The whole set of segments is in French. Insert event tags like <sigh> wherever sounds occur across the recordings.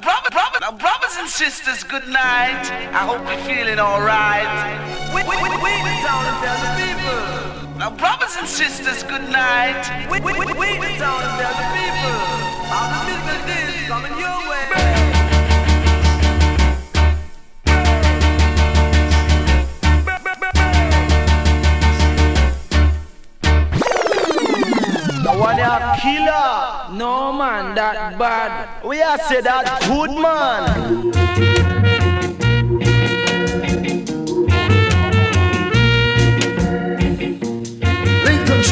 Brother, brother, now, brothers and sisters, good night. I hope you're feeling alright. We, we, we, we and tell the people. Now, brothers and sisters, good night. We, we, we, we town and tell the people. How the business is coming your way. One a killer. No man, that bad. We are say that good man.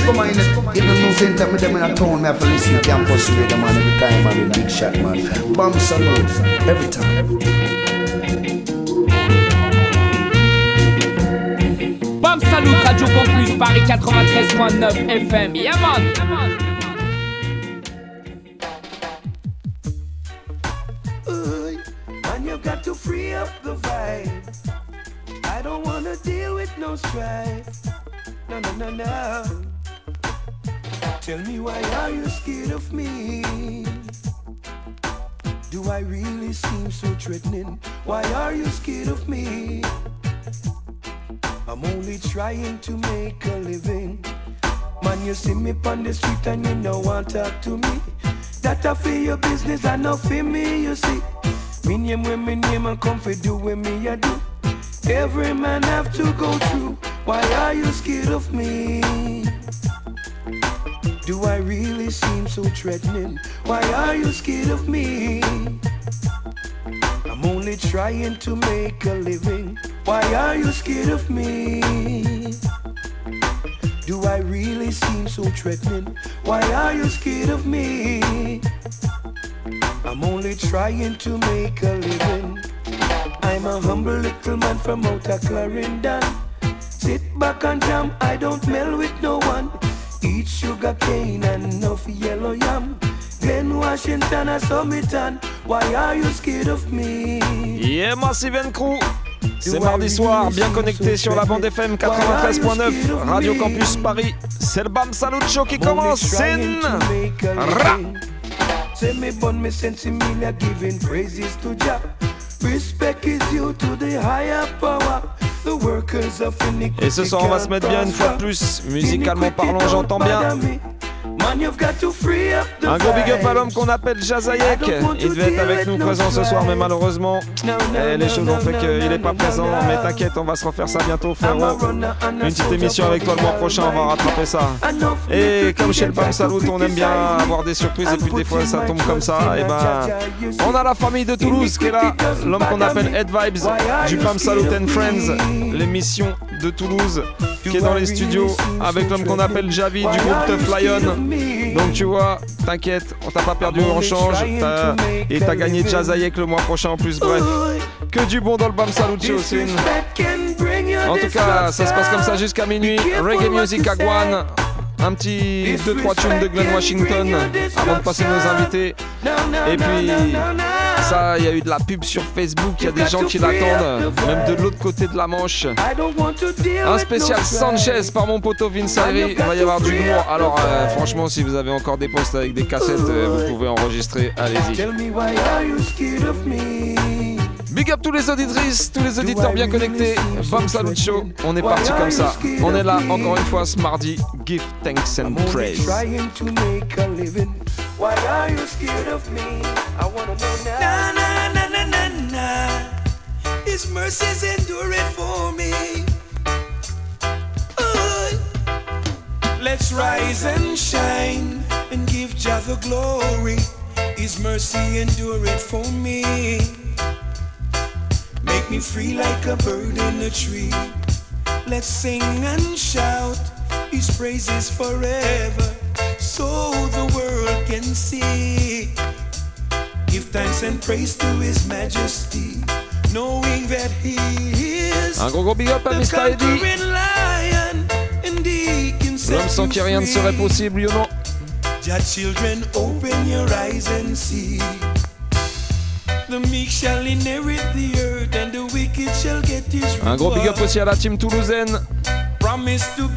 Come on, in the news center, me them in a town, me have to listen to campus radio, man, every time, I'm a big shot, man. Bomb salute, every time. Every time. Bam Salut, Radio Campus, Paris 93.9 FM. Yeah, man. You've got to free up the vibe. I don't wanna deal with no strife. No, no, no, no. Tell me why are you scared of me? Do I really seem so threatening? Why are you scared of me? I'm only trying to make a living. Man, you see me on the street and you know want talk to me. That I feel your business and not for me, you see. Me name when me name and come for do when me I do. Every man have to go through. Why are you scared of me? Do I really seem so threatening? Why are you scared of me? I'm only trying to make a living. Why are you scared of me? Do I really seem so threatening? Why are you scared of me? I'm only trying to make a living. I'm a humble little man from out of Clarendon. Sit back and jam, I don't mell with no one. Eat sugar cane and enough yellow yam. Glen Washington, I Summiton. Why are you scared of me? Yeah, Massive and Crew. C'est mardi soir, bien connecté sur la bande FM 93.9, Radio Campus Paris. C'est le Bam Salut Show qui commence. C'est Say me bun me sense Emilia giving praises to Jah. Respect is due to the higher power. The workers of Et ce soir on va se mettre bien une fois de plus, musicalement parlant j'entends bien. Un gros big up à l'homme qu'on appelle Jazayek. Il devait être avec nous présent ce soir, mais malheureusement, eh, les choses ont fait qu'il n'est pas présent. Mais t'inquiète, on va se refaire ça bientôt, frérot. Une petite émission avec toi le mois prochain, on va rattraper ça. Et comme chez le Bam Salut, on aime bien avoir des surprises et puis des fois ça tombe comme ça. Et ben, on a la famille de Toulouse qui est là, l'homme qu'on appelle Head Vibes du Bam Salut and Friends, l'émission de Toulouse qui est dans les studios avec l'homme qu'on appelle Javi du groupe Tough Lion. Donc tu vois, t'inquiète, on t'a pas perdu en change et t'as gagné Jazayek le mois prochain en plus. Bref, que du bon dans le Bam Salut aussi. En tout cas, ça se passe comme ça jusqu'à minuit. Reggae Music à Guan. Un petit 2-3 tunes de Glen Washington avant de passer nos invités. Et puis ça, il y a eu de la pub sur Facebook, il y a des gens qui l'attendent, même de l'autre côté de la Manche. Un spécial Sanchez par mon poteau Vince Il va y avoir du lourd. Alors euh, franchement, si vous avez encore des postes avec des cassettes, euh, vous pouvez enregistrer, allez-y. Big up tous les auditrices, tous les auditeurs bien connectés. Bam Salut Show, on est parti comme ça. On est là encore une fois ce mardi. Give thanks and praise. His mercies endure it for me. Oh. Let's rise and shine and give Jah the glory. His mercy endure it for me. Make me free like a bird in a tree. Let's sing and shout His praises forever so the world can see. Give thanks and praise to His Majesty, Un gros gros big up à Mr. Eddie. L'homme sans qui rien ne serait possible, you know. Your children, open your eyes and see. The meek shall inherit the earth and the wicked shall get his reward. Un gros big up aussi à la team toulousaine.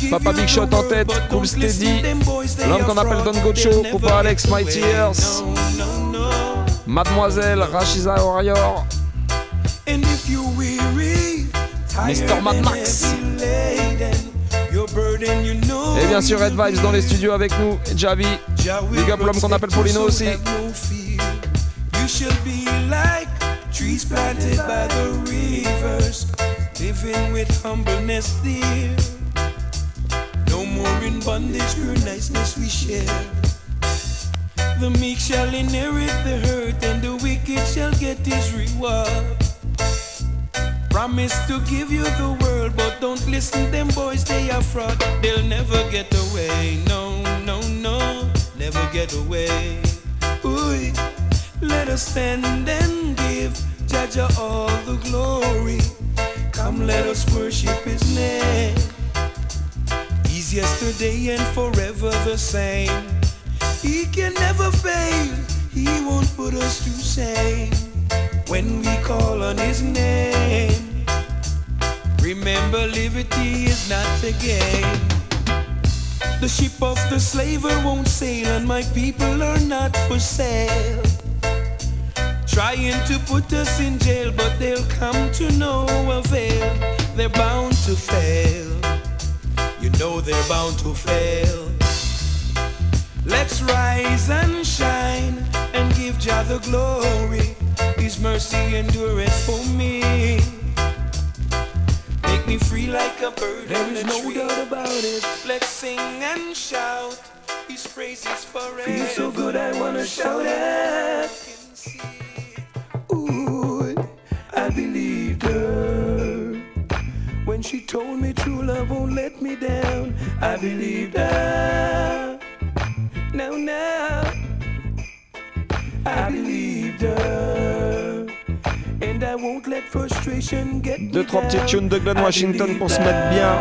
Papa Big Shot en tête, Cool Steady, l'homme qu'on appelle Don Gocho, Papa Alex, Mighty Earth, Mademoiselle Rashiza Warrior. Mr. Mad Max. Et bien sûr, Red Vibes dans les studios avec nous. Javi. Big up l'homme qu'on appelle Paulino aussi. You should be like trees planted by the rivers, living with humbleness dear. No more in bondage, pure niceness we share. The meek shall inherit the hurt, and the wicked shall get his reward. Promise to give you the world, but don't listen them boys, they are fraud. They'll never get away, no, no, no, never get away. Ooh, let us stand and give Jaja all the glory. Come, let us worship his name. He's yesterday and forever the same. He can never fail, He won't put us to shame when we call on His name. Remember, liberty is not a game. The ship of the slaver won't sail, and my people are not for sale. Trying to put us in jail, but they'll come to no avail. They're bound to fail. You know they're bound to fail. Let's rise and shine and give Jah the glory. His mercy endureth for me. Make me free like a bird. There is no tree. doubt about it. Let's sing and shout. His praises forever. Feel so good, I wanna shout it. Ooh, I believed her when she told me true love won't let me down. I believed her no, no. I believed her. Deux, trois petites tunes de Glenn Washington pour se mettre bien.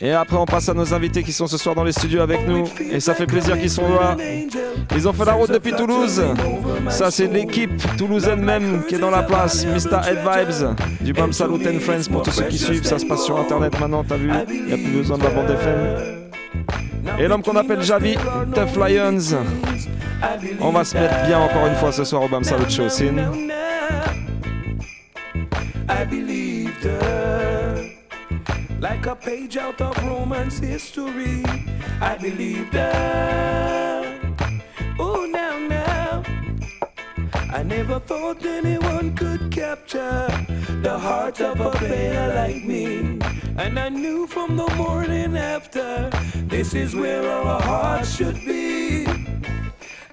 Et après, on passe à nos invités qui sont ce soir dans les studios avec nous. Et ça fait plaisir qu'ils sont là. Ils ont fait la route depuis Toulouse. Ça, c'est l'équipe toulousaine même qui est dans la place. Mr. Head Vibes du Bam Salut and Friends pour tous ceux qui suivent. Ça se passe sur internet maintenant, t'as vu Il n'y a plus besoin de la bande FM. Et l'homme qu'on appelle Javi, Tough Lions. On va se mettre bien encore une fois ce soir au Bam Salut Show. I believed her like a page out of romance history. I believed her. Oh, now, now. I never thought anyone could capture the heart of a player like me. And I knew from the morning after, this is where our hearts should be.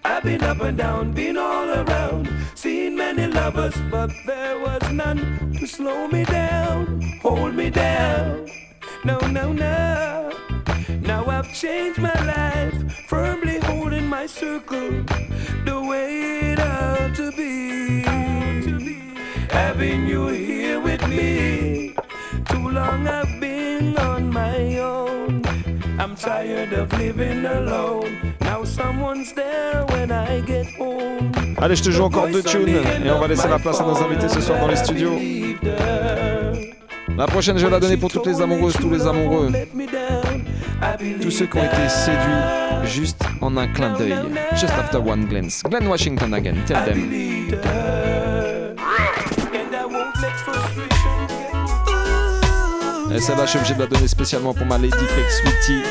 I've been up and down, been all around, seen many lovers, but there was none to slow me down, hold me down. No, no, no. Now I've changed my life, firmly holding my circle the way it ought to be. Having you here with me, too long I've been on my own. I'm tired of living alone. Allez, je te joue encore deux tunes et on va laisser la place à nos invités ce soir dans les studios. La prochaine, je vais la donner pour toutes les amoureuses, tous les amoureux. Tous ceux qui ont été séduits juste en un clin d'œil. Just after one glance. Glenn Washington again. Tell them. Et celle-là, je suis obligé de la donner spécialement pour ma Lady Fake Sweetie.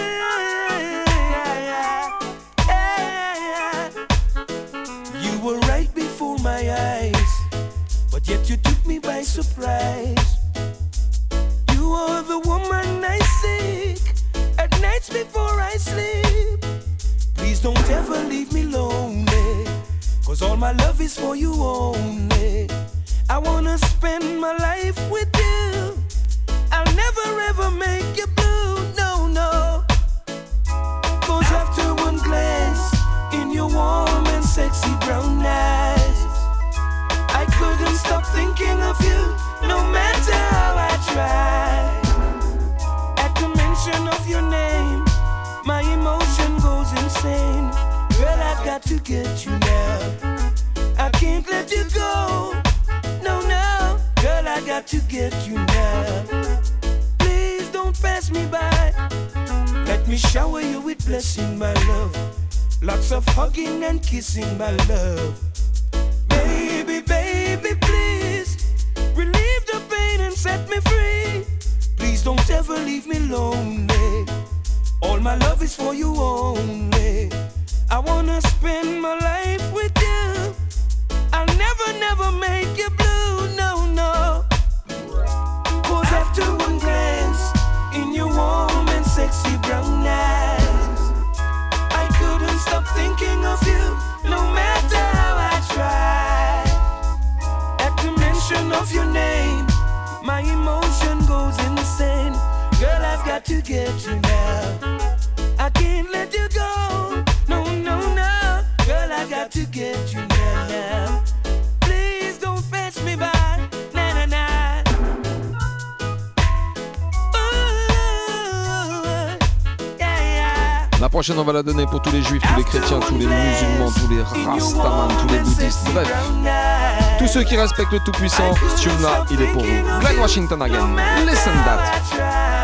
on va la donner pour tous les juifs, tous les chrétiens, tous les musulmans, tous les rastamans, tous les bouddhistes. Bref, tous ceux qui respectent le Tout-Puissant, ce tune-là, il est pour vous. Glenn Washington again. Listen that.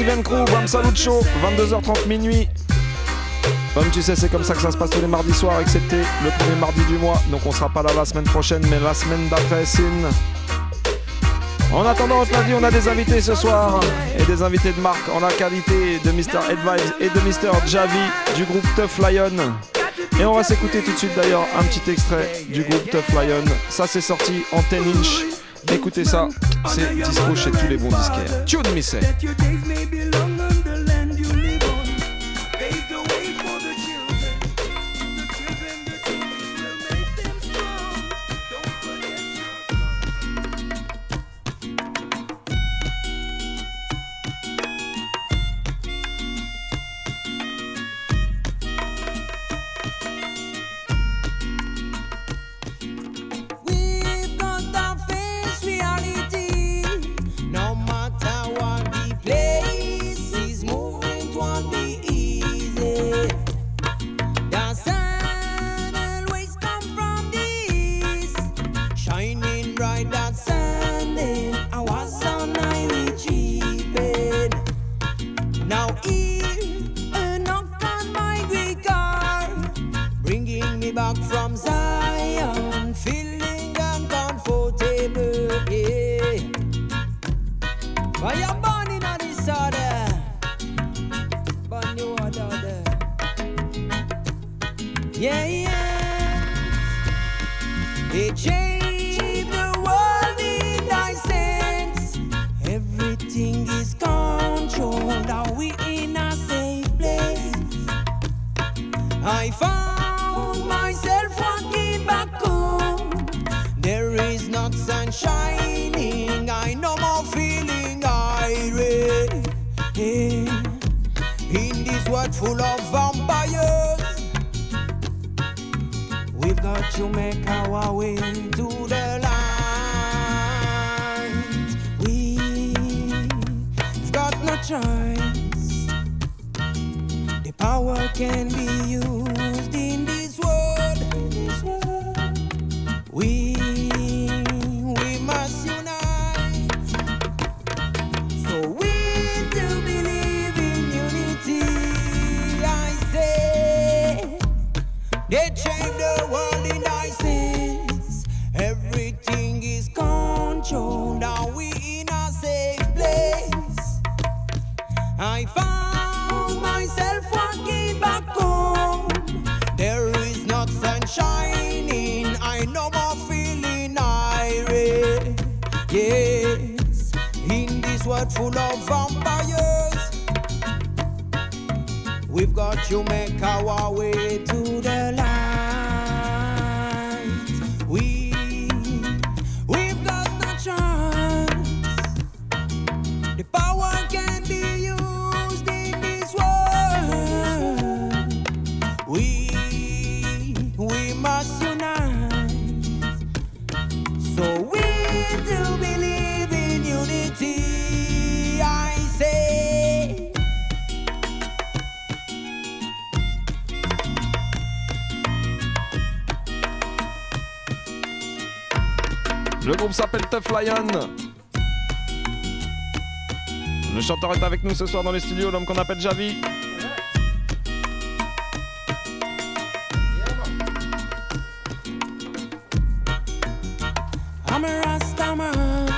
Steven Crew, Bam Salut Show, 22h30 minuit. Comme tu sais, c'est comme ça que ça se passe tous les mardis soirs, excepté le premier mardi du mois. Donc on sera pas là la semaine prochaine, mais la semaine d'après, Sin. En attendant, lundi, on a des invités ce soir. Et des invités de marque en la qualité de Mr. Advice et de Mr. Javi du groupe Tough Lion. Et on va s'écouter tout de suite d'ailleurs un petit extrait du groupe Tough Lion. Ça c'est sorti en 10 inch. Écoutez ça, c'est dispo chez tous les bons disquaires. Ciao, Dimissel. Groupe s'appelle Tough Lion. Le chanteur est avec nous ce soir dans les studios, l'homme qu'on appelle Javi. I'm a Rasta man.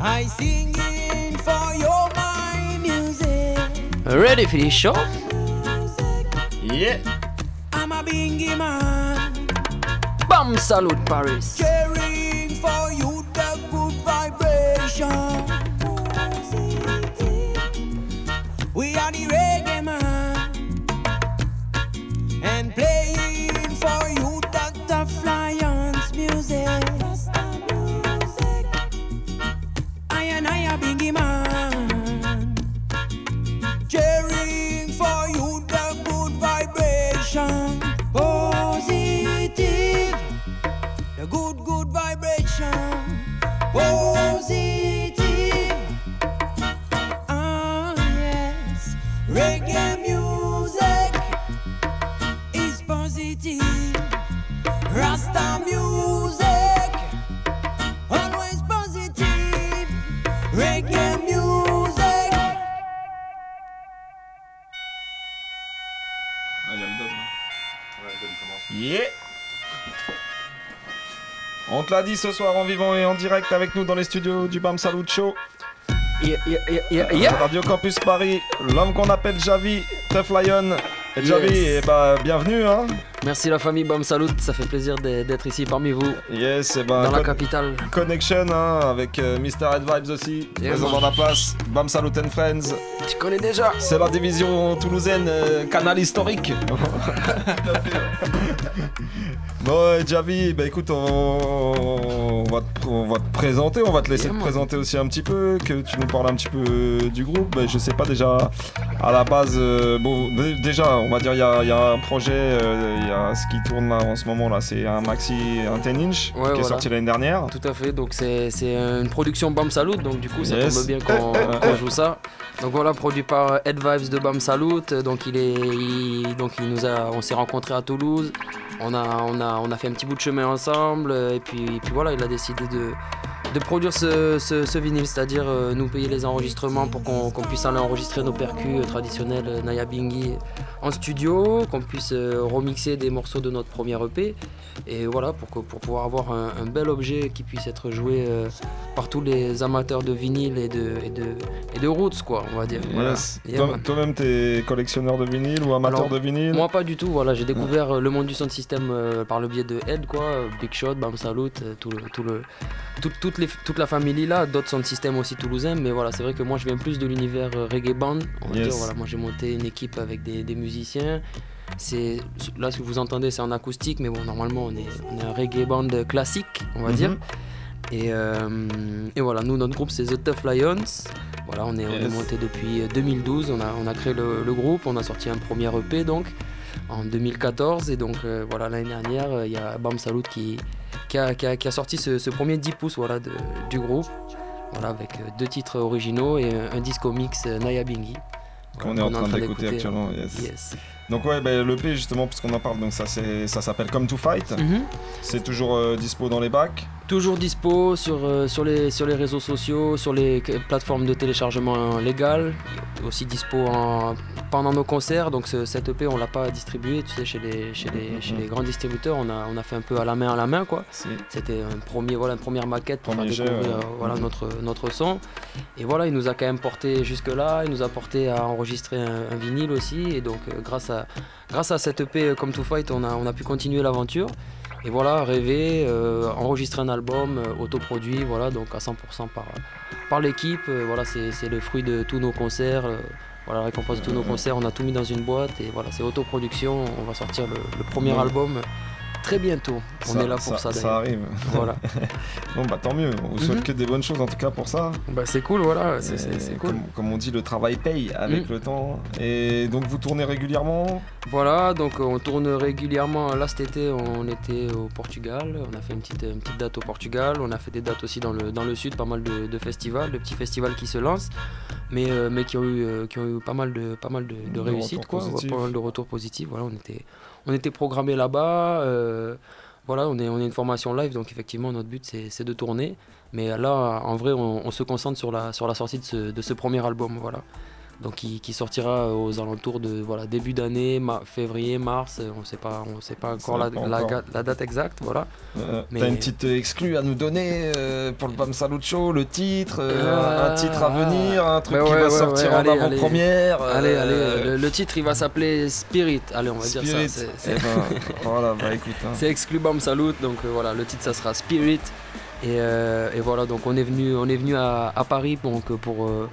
I sing in for your my music. Ready for this show? Yeah. I'm a bingy man. Bam Salute Paris. Dit ce soir en vivant et en direct avec nous dans les studios du Bam Salut Show. Yeah, yeah, yeah, yeah, yeah. Radio Campus Paris, l'homme qu'on appelle Javi, Tough Lion. Et Javi, Yes. eh bah, bienvenue hein. Merci la famille Bam Salut, ça fait plaisir d'être ici parmi vous, Yes, et bah, dans la capitale. Connection hein, avec euh, Mr. Red Vibes aussi, présent dans la place. Bam Salut and Friends. Tu connais déjà C'est la division toulousaine, euh, canal historique. <laughs> bon, Javi, bah écoute, on, va on va présenter, on va te laisser te présenter aussi un petit peu, que tu nous parles un petit peu du groupe. Bah, je sais pas déjà, à la base, euh, bon, dé- déjà, on va dire, il y a, il y a un projet, euh, il y a ce qui tourne là en ce moment, là, c'est un maxi, un 10 inch, Ouais, qui est sorti l'année dernière. Tout à fait, donc c'est une production Bam Salut, donc du coup ça Yes. tombe bien qu'on qu'on joue ça. Donc voilà, produit par Ed Vibes de Bam Salut, donc il est, il- donc il nous a, on s'est rencontrés à Toulouse, on a, on a, on a fait un petit bout de chemin ensemble, euh, et puis, et puis voilà, il a décidé de, de produire ce, ce- ce vinyle, c'est-à-dire euh, nous payer les enregistrements pour qu'on puisse aller enregistrer nos percus euh, traditionnels euh, Naya Bingi en studio, qu'on puisse euh, remixer des morceaux de notre premier EP. Et voilà, pour, que- pour pouvoir avoir un, un bel objet qui puisse être joué euh, par tous les amateurs de vinyle et de, et de, et de roots, quoi, on va dire. Voilà. Yeah. Toi-même, t'es collectionneur de vinyle ou amateur Alors, de vinyle? Moi, pas du tout, voilà, j'ai découvert le monde du sound system par le biais de Ed, quoi, Big Shot, Bam Salut, euh, tout le, tout le, tout- toute toute, les, toute la famille là, d'autres sont de système aussi toulousain, mais voilà, c'est vrai que moi je viens plus de l'univers euh, reggae band. On va Yes. dire, voilà, moi j'ai monté une équipe avec des, des musiciens. C'est là ce que vous entendez, c'est en acoustique, mais bon, normalement on est, on est un reggae band classique, on va Mhm. dire. Et, euh, et voilà, nous notre groupe c'est The Tough Lions. Voilà, on est, on est Yes. monté depuis euh, 2012. On a, on a créé le, le groupe, on a sorti un premier EP donc en 2014 et donc euh, voilà l'année dernière euh, il y a Bam Salut qui, qui, a, qui a- qui a sorti ce, ce premier 10 pouces voilà, de- du groupe voilà, avec euh, deux titres originaux et un, un disco mix euh, Naya Bingi Qu'on est en train d'écouter actuellement. Yes. Yes. Donc ouais, bah, l'EP justement, puisqu'on en parle, donc ça, s'appelle Come to Fight. Mhm. C'est toujours euh, dispo dans les bacs. Toujours dispo sur, euh, sur, les, sur les réseaux sociaux, sur les plateformes de téléchargement légales, aussi dispo en- pendant nos concerts. Donc ce, cette EP on l'a pas distribué, tu sais, chez les, chez les, chez les grands distributeurs, on a, on a fait un peu à la main à la main quoi. C'était un premier, voilà, une première maquette pour Premier faire ouais. euh, notre, notre son. Et voilà, il nous a quand même porté jusque-là, il nous a porté à enregistrer un, un vinyle aussi. Et donc, euh, grâce, à, grâce à cette EP Come to Fight, on a, on a pu continuer l'aventure. Et voilà, rêver, euh, enregistrer un album euh, autoproduit, voilà, donc à 100% par, par l'équipe. Euh, voilà, c'est c'est le fruit de tous nos concerts. euh, voilà, la récompense de tous nos concerts, on a tout mis dans une boîte et voilà, c'est autoproduction. On va sortir le, le premier album très bientôt. On Ça- est là pour ça, Ça arrive. <laughs> Voilà. <laughs> Bon bah tant mieux, on vous souhaite Mhm. que des bonnes choses en tout cas pour ça. Bah, c'est cool, voilà, c'est cool. Comme, comme on dit, le travail paye avec Mhm. le temps. Et donc vous tournez régulièrement? Voilà, donc on tourne régulièrement. Là cet été, on était au Portugal. On a fait une petite, une petite date au Portugal. On a fait des dates aussi dans le, dans le sud, pas mal de, de festivals, de petits festivals qui se lancent, mais, euh, mais qui, ont eu, euh, qui ont eu pas mal de, pas mal de, de De réussites, quoi. Pas mal de retours positifs. Voilà, on était, on était programmé là-bas. euh, voilà, on est, on une formation live, donc effectivement notre but c'est de tourner. Mais là, en vrai, on, se concentre sur la, sur la sortie de ce, de ce premier album, voilà. Donc qui, qui sortira aux alentours de voilà début d'année, ma- février, mars. euh, On sait pas, on sait pas encore, Ça la, pas la encore. ga- la date exacte, voilà. Euh, Mais- T'as une petite exclue à nous donner euh, pour le Bam Salut Show, le titre, euh, Euh, un titre à venir, un truc bah qui ouais, va ouais, sortir ouais, en allez, allez. avant-première. Allez, euh, allez, le, le titre il va s'appeler Spirit. Allez, on va dire Spirit. ça. c'est- Eh c'est- ben, <laughs> voilà, bah hein. Exclu Bam Salut, donc euh, voilà, le titre ça sera Spirit. Et, euh, et voilà, donc on est venu, on est venu à, à Paris donc, euh, pour, euh,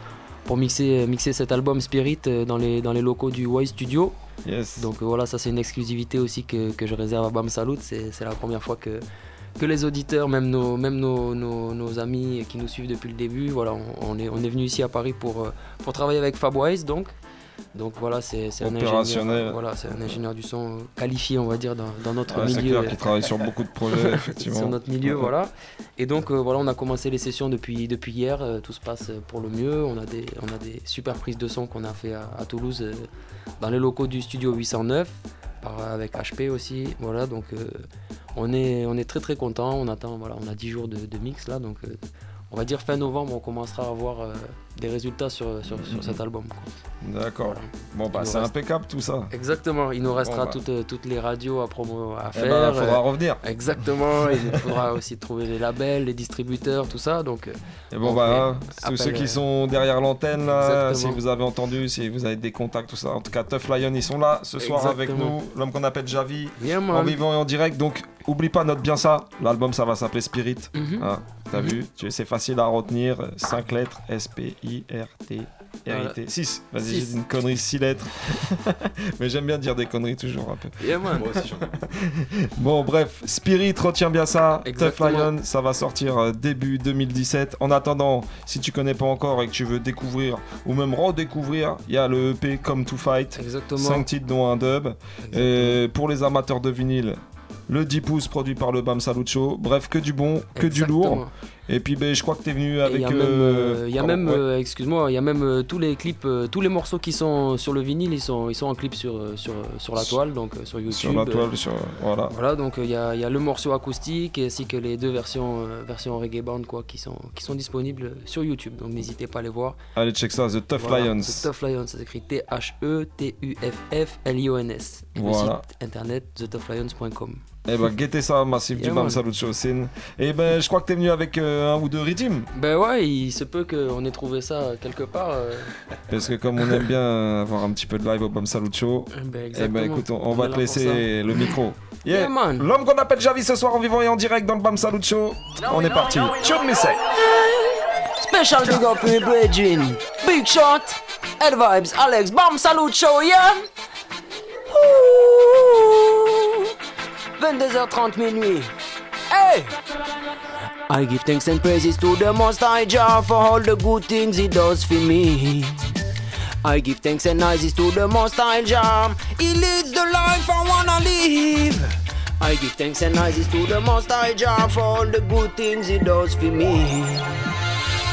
pour mixer, mixer cet album Spirit euh, dans les, dans les locaux du Y Studio. Yes. Donc euh, voilà, ça c'est une exclusivité aussi que, que je réserve à Bam Salut. C'est la première fois que, que les auditeurs, même, nos, même nos, nos, nos amis qui nous suivent depuis le début, voilà, on, on est, on est venu ici à Paris pour, euh, pour travailler avec Fabwise donc. Donc voilà, c'est un ingénieur, voilà, un ingénieur du son qualifié, on va dire, dans, dans notre Ouais, c'est milieu. clair qu'il travaille sur beaucoup de projets, <laughs> effectivement. sur notre milieu, voilà. Et donc euh, voilà, on a commencé les sessions depuis, depuis hier, euh, tout se passe pour le mieux. On a des, on a des super prises de son qu'on a fait à, à Toulouse, euh, dans les locaux du studio 809, par, avec HP aussi. Voilà, donc on, est, on est très très content. On attend, voilà, on a 10 jours de, de mix là, donc on va dire fin novembre, on commencera à avoir euh, des résultats sur, sur, sur cet album. D'accord. Voilà. Bon, bah Il c'est reste- impeccable tout ça. Exactement, il nous restera bah. toutes, euh, toutes les radios à promo à Eh faire. ben, faudra euh, revenir. Exactement, <laughs> il faudra aussi trouver les labels, les distributeurs, tout ça. Donc, Et bon, on bah, fait hein, tous ceux qui sont derrière l'antenne, là, si vous avez entendu, si vous avez des contacts, tout ça. En tout cas, Tough Lion, ils sont là ce soir avec nous. L'homme qu'on appelle Javi, Bien, en vivant et en direct. Donc, oublie pas, note bien ça. L'album, ça va s'appeler Spirit. Mhm. Hein, T'as vu C'est facile à retenir. 5 lettres S-P-I-R-T. R-I-T. 6. Vas-y, Six. j'ai dit une connerie, 6 lettres. <laughs> Mais j'aime bien dire des conneries toujours un peu. Bien, man. <laughs> Bon, bref, Spirit, retiens bien ça. Tough Exactement. Lion, ça va sortir euh, début 2017. En attendant, si tu connais pas encore et que tu veux découvrir ou même redécouvrir, il y a le EP Come to Fight. Exactement. 5 titres dont un dub. Et pour les amateurs de vinyle, le 10 pouces produit par le Bam Salut Show. Bref, que du bon, que du lourd. Et puis ben, je crois que tu es venu avec. Il y a même, euh, euh, il y a pardon, même ouais. euh, excuse-moi, il y a même euh, tous les clips, tous les morceaux qui sont sur le vinyle, ils sont, ils sont en clip sur, sur, sur la toile, donc sur YouTube. sur la toile, sur. Voilà. Voilà, donc il y, a, y a le morceau acoustique ainsi que les deux versions, versions reggae band quoi, qui, sont, qui sont disponibles sur YouTube. Donc n'hésitez pas à les voir. Allez, check ça, The Tough Voilà, Lions. The Tough Lions, ça s'écrit T-H-E-T-U-F-F-L-I-O-N-S. Et Voilà. Le site internet thetoughlions.com. Eh ben, guettez ça, Massif Yeah, du Bam. Salut Show Sin. Et ben, je crois que t'es venu avec euh, un ou deux rythmes. Ben ouais, il se peut qu'on ait trouvé ça quelque part. euh, Parce que comme on aime bien avoir un petit peu de live au Bam Salut Show, ben eh ben écoute, on, on On va te laisser le micro. Yeah. Yeah, man. L'homme qu'on appelle Javi ce soir en vivant et en direct dans le Bam Salut Show. On est parti. Tune me say. Special big up for brethren. Big shot. Head vibes. Alex. Bam salute show, yeah. 22h30 minuit. Hey. I give thanks and praises to the Most High Jah for all the good things He does for me. I give thanks and praises to the Most High Jah. He leads the life I wanna live. I give thanks and praises to the Most High Jah for all the good things He does for me.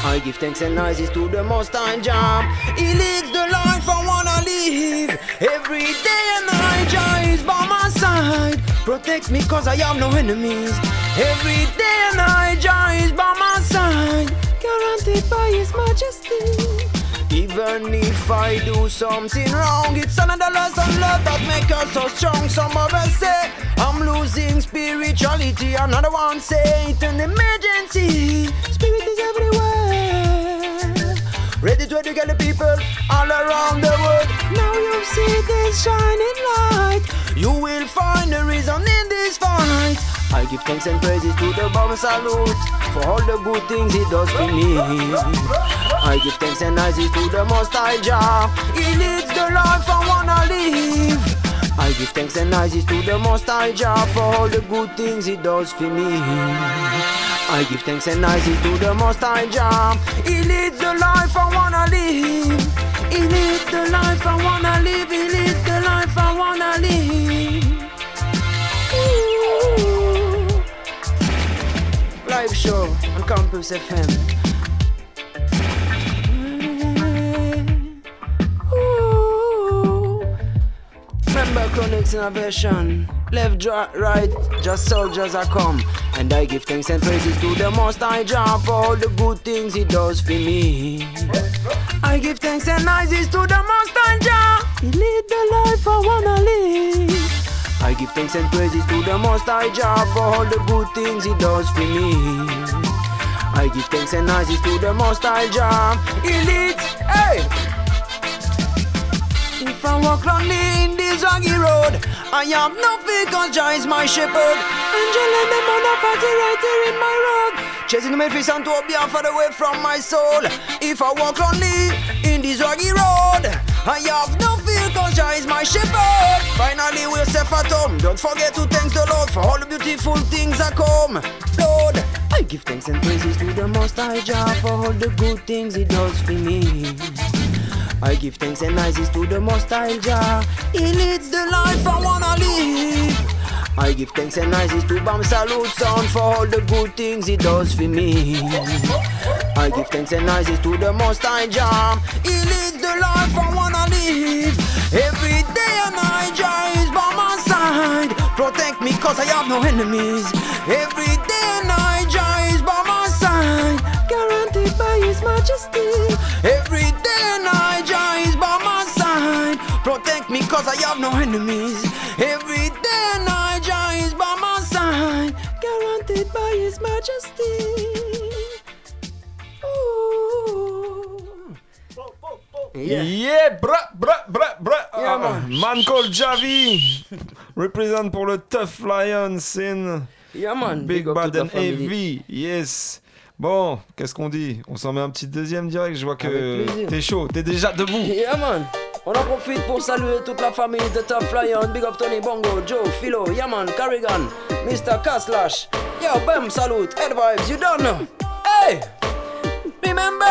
I give thanks and praises to the Most High Jah. He leads the life I wanna live. Every day and night, Jah is by my side. Protect me cause I have no enemies. Every day and night, Jah is by my side. Guaranteed by His Majesty. Even if I do something wrong, it's another lesson love that make us so strong. Some of us say I'm losing spirituality. Another one say it's an emergency. Spirit is everywhere. Ready to educate the people all around the world. Now you see this shining light. You will find the reason in this fight. I give thanks and praises to the bomb salute for all the good things he does for me. I give thanks and praises to the Most High Jah. He leads the life I wanna live. I give thanks and praises to the Most High Jah for all the good things He does for me. I give thanks and praises to the Most High Jah. He leads the life I wanna live. He leads the life I wanna live. He leads the life I wanna live. Ooh. Live show on Campus FM. Remember Chronics Innovation. Left, right, just soldiers are come. And I give thanks and praises to the Most High Jah for all the good things He does for me. I give thanks and praises to the Most High Jah. He lead the life I wanna live. I give thanks and praises to the Most High Jah for all the good things He does for me. I give thanks and praises to the Most High Jah. He leads, hey. I walk lonely in this rocky road, I have no fear cause Jah is my shepherd. Angel and them on a party right here in my road. Chasing me face and to be far away from my soul. If I walk lonely in this rocky road, I have no fear cause Jah is my shepherd. Finally we're safe at home. Don't forget to thank the Lord for all the beautiful things that come. Lord, I give thanks and praises to the Most High Jah for all the good things He does for me. I give thanks and praises to the Most High Jah. He leads the life I wanna live. I give thanks and praises to Bam Salute Sound for all the good things he does for me. I give thanks and praises to the Most High Jah. He leads the life I wanna live. Every day and night Jah is by my side. Protect me cause I have no enemies. Every day and night Jah is by my side. Guaranteed by His Majesty. Every cause I have no enemies. Every day and night Jah is by my side. Guaranteed by His Majesty. Ooh. Yeah, bra, bra, bra, bra. Yeah, Ah, man. man called Javi. Represent pour le Tough Lions in Yeah man, Big up Bad and. Heavy. Yes. Bon, qu'est-ce qu'on dit? On s'en met un petit deuxième direct. Je vois que t'es chaud. T'es déjà debout. Yeah man, on en profite pour saluer toute la famille de Top Lion. Big up Tony Bongo, Joe, Philo, Yaman, Carrigan, Mr. Caslash. Yo, Bam, salute, Head Vibes, you know. Hey! Remember?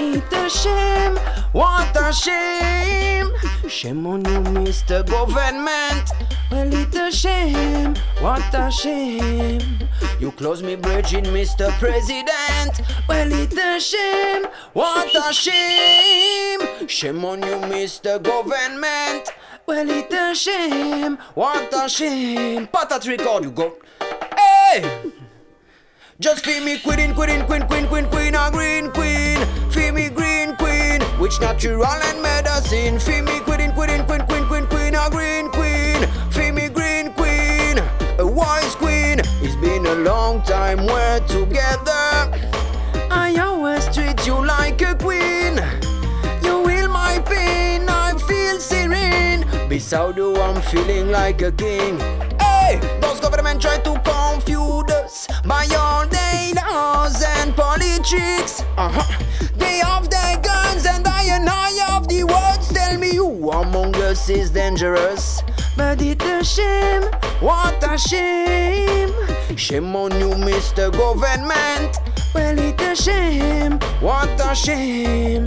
It's a shame, what a shame. Shame on you, Mr. Government. Well, it's a shame, what a shame. You close me bridge in, Mr. President. Well, it's a shame, what a shame. Shame on you, Mr. Government. Well, it's a shame, what a shame. Patat record, you go. Hey! Just feel me queen, queen, queen, queen, queen, queen, a green queen. Feel me green queen, which natural and medicine. Feel me queen, queen, queen, queen, queen, queen, a green queen. Feel me green queen, a wise queen. It's been a long time we're together. Beside you, I'm feeling like a king. Hey, those government try to confuse us by all their laws and politics. Uh-huh. They have their guns and I and I have the words. Tell me who among us is dangerous. But it's a shame, what a shame. Shame on you, Mr. Government. Well, it's a shame, what a shame.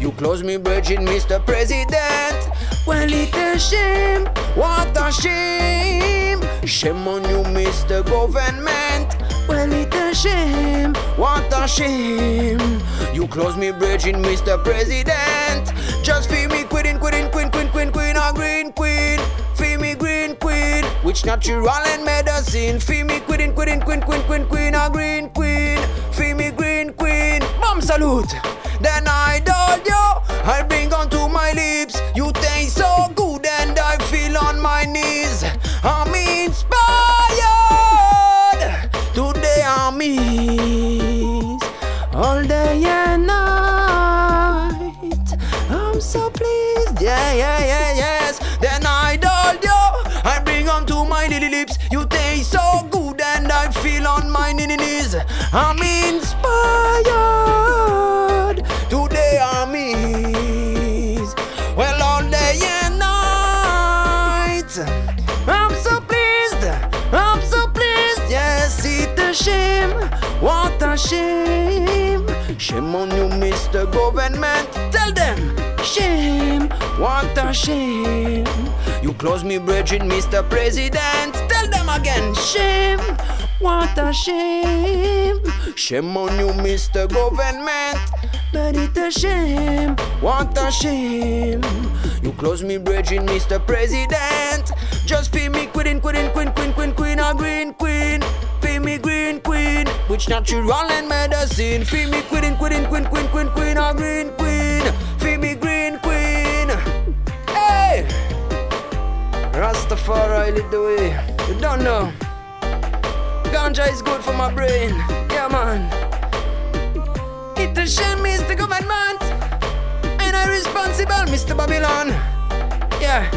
You close me bridging, Mr. President. Well, it's a shame, what a shame. Shame on you, Mr. Government. Well, it's a shame, what a shame. You close me bridging, Mr. President. Just feel me quitting, quitting, queen, queen, queen, queen, a green queen. Which natural and medicine. Feel me quitting, quitting, queen, queen, queen, queen, a green queen. Feel me green queen. Bomb salute. Then I told you, I'll bring onto my lips. I'm inspired. Today I'm. Well, all day and night. I'm so pleased. I'm so pleased. Yes, it's a shame. What a shame. Shame on you, Mr. Government. Tell them. Shame. What a shame. You close me bridging, Mr. President. Tell them again. Shame. What a shame. Shame on you, Mr. Government. But it's a shame. What a shame. You close me bridging, Mr. President. Just feel me quitting, quitting, queen, queen, queen, queen, a green queen. Feel me green queen, which natural and medicine. Feel me quitting, quitting, queen, queen, queen, queen, a green queen. Feel me green queen. Hey! Rastafari lead the way. You don't know. Ganja is good for my brain. Yeah, man. It's a shame, Mr. Government. And I responsible, Mr. Babylon. Yeah.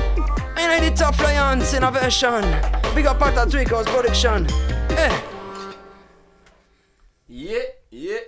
And I the top lions innovation. Big up Pata Tweakers production. Eh. Yeah, yeah.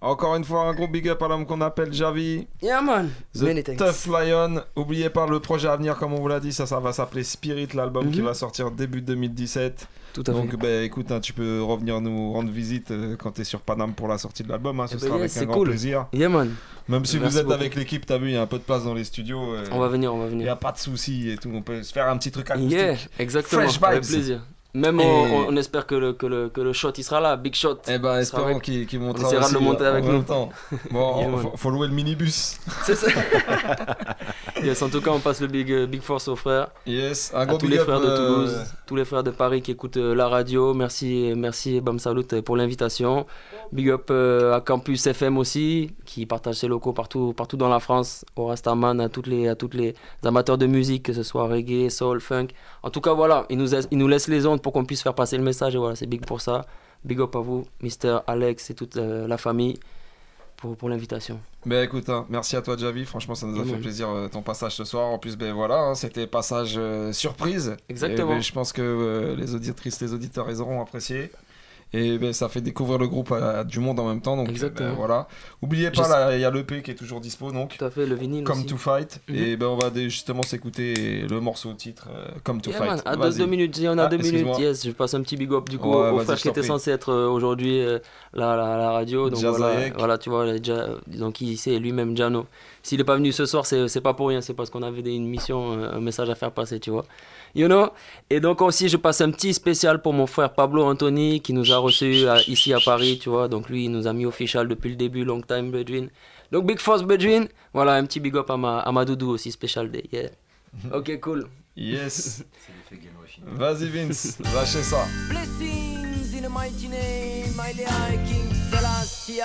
Encore une fois, un gros big up à l'homme qu'on appelle Javi. Yeah, man. Many The thanks. Tough Lion. Oubliez pas le projet à venir, comme on vous l'a dit, ça, ça va s'appeler Spirit, l'album qui Mhm. va sortir début 2017. Tout à Donc, fait. ben, écoute, hein, tu peux revenir nous rendre visite euh, quand tu es sur Paname pour la sortie de l'album. hein, ce Eh ben, sera avec un grand cool. plaisir. Yeah, man. Même si Merci vous êtes beaucoup. avec l'équipe, t'as vu, il y a un peu de place dans les studios. euh, On va venir, on va Il n'y venir. a pas de souci et tout. On peut se faire un petit truc acoustique. Yeah, exactement. Fresh Avec vibes. plaisir. Même Et- on, on espère que le, que, le, que le shot il sera là, big shot. Eh ben, espérons avec. qu'il On montera essaiera de aussi, le monter euh, avec nous. temps. <laughs> Bon, Yeah, faut, faut louer le minibus. C'est ça. <laughs> yes, en tout cas, on passe le big, euh, big force aux frères. Yes, un à gros tous big les up, frères de euh, Toulouse, tous les frères de Paris qui écoutent euh, la radio. Merci, merci Bam Salut euh, pour l'invitation. Big up euh, à Campus FM aussi, qui partage ses locaux partout, partout dans la France. Au Rastaman, à toutes les, à toutes les amateurs de musique, que ce soit reggae, soul, funk. En tout cas, voilà, ils nous, ils nous laissent les ondes pour qu'on puisse faire passer le message. Et voilà, c'est big pour ça. Big up à vous, Mister Alex et toute euh, la famille pour, pour l'invitation. Ben écoute, hein, merci à toi Javi, franchement ça nous a fait plaisir euh, ton passage ce soir. En plus, ben voilà, hein, c'était passage euh, surprise. Exactement. Et, ben, je pense que euh, les auditrices, les auditeurs, ils auront apprécié. Et ben, ça fait découvrir le groupe à, à du monde en même temps. Donc Exactement. ben, voilà. Oubliez pas, là, il y a l'EP qui est toujours dispo donc. Tout à fait, le vinyle Come aussi. to Fight. Mhm. Et ben on va justement s'écouter le morceau titre euh, Come to Yeah, Fight. man, à deux, deux minutes, on a Ah, deux minutes. Yes, je passe un petit big up du coup Ouais, au frère qui était censé être euh, aujourd'hui euh, là, à la, à la radio. Donc voilà, voilà, tu vois, il disons qui c'est lui-même Jano. S'il n'est pas venu ce soir, c'est pas pour rien, c'est parce qu'on avait des- une mission, un message à faire passer, tu vois. You know Et donc aussi, je passe un petit spécial pour mon frère Pablo Anthony qui nous a reçus à- ici à Paris, tu vois. Donc lui, il nous a mis official depuis le début, long time Bedouin. Donc Big Force Bedouin, voilà, un petit big up à ma, à ma doudou aussi, special day. Yeah. Ok, cool. Yes. <laughs> Vas-y Vince, <laughs> lâchez ça. Blessings in the mighty name, high King Selassie.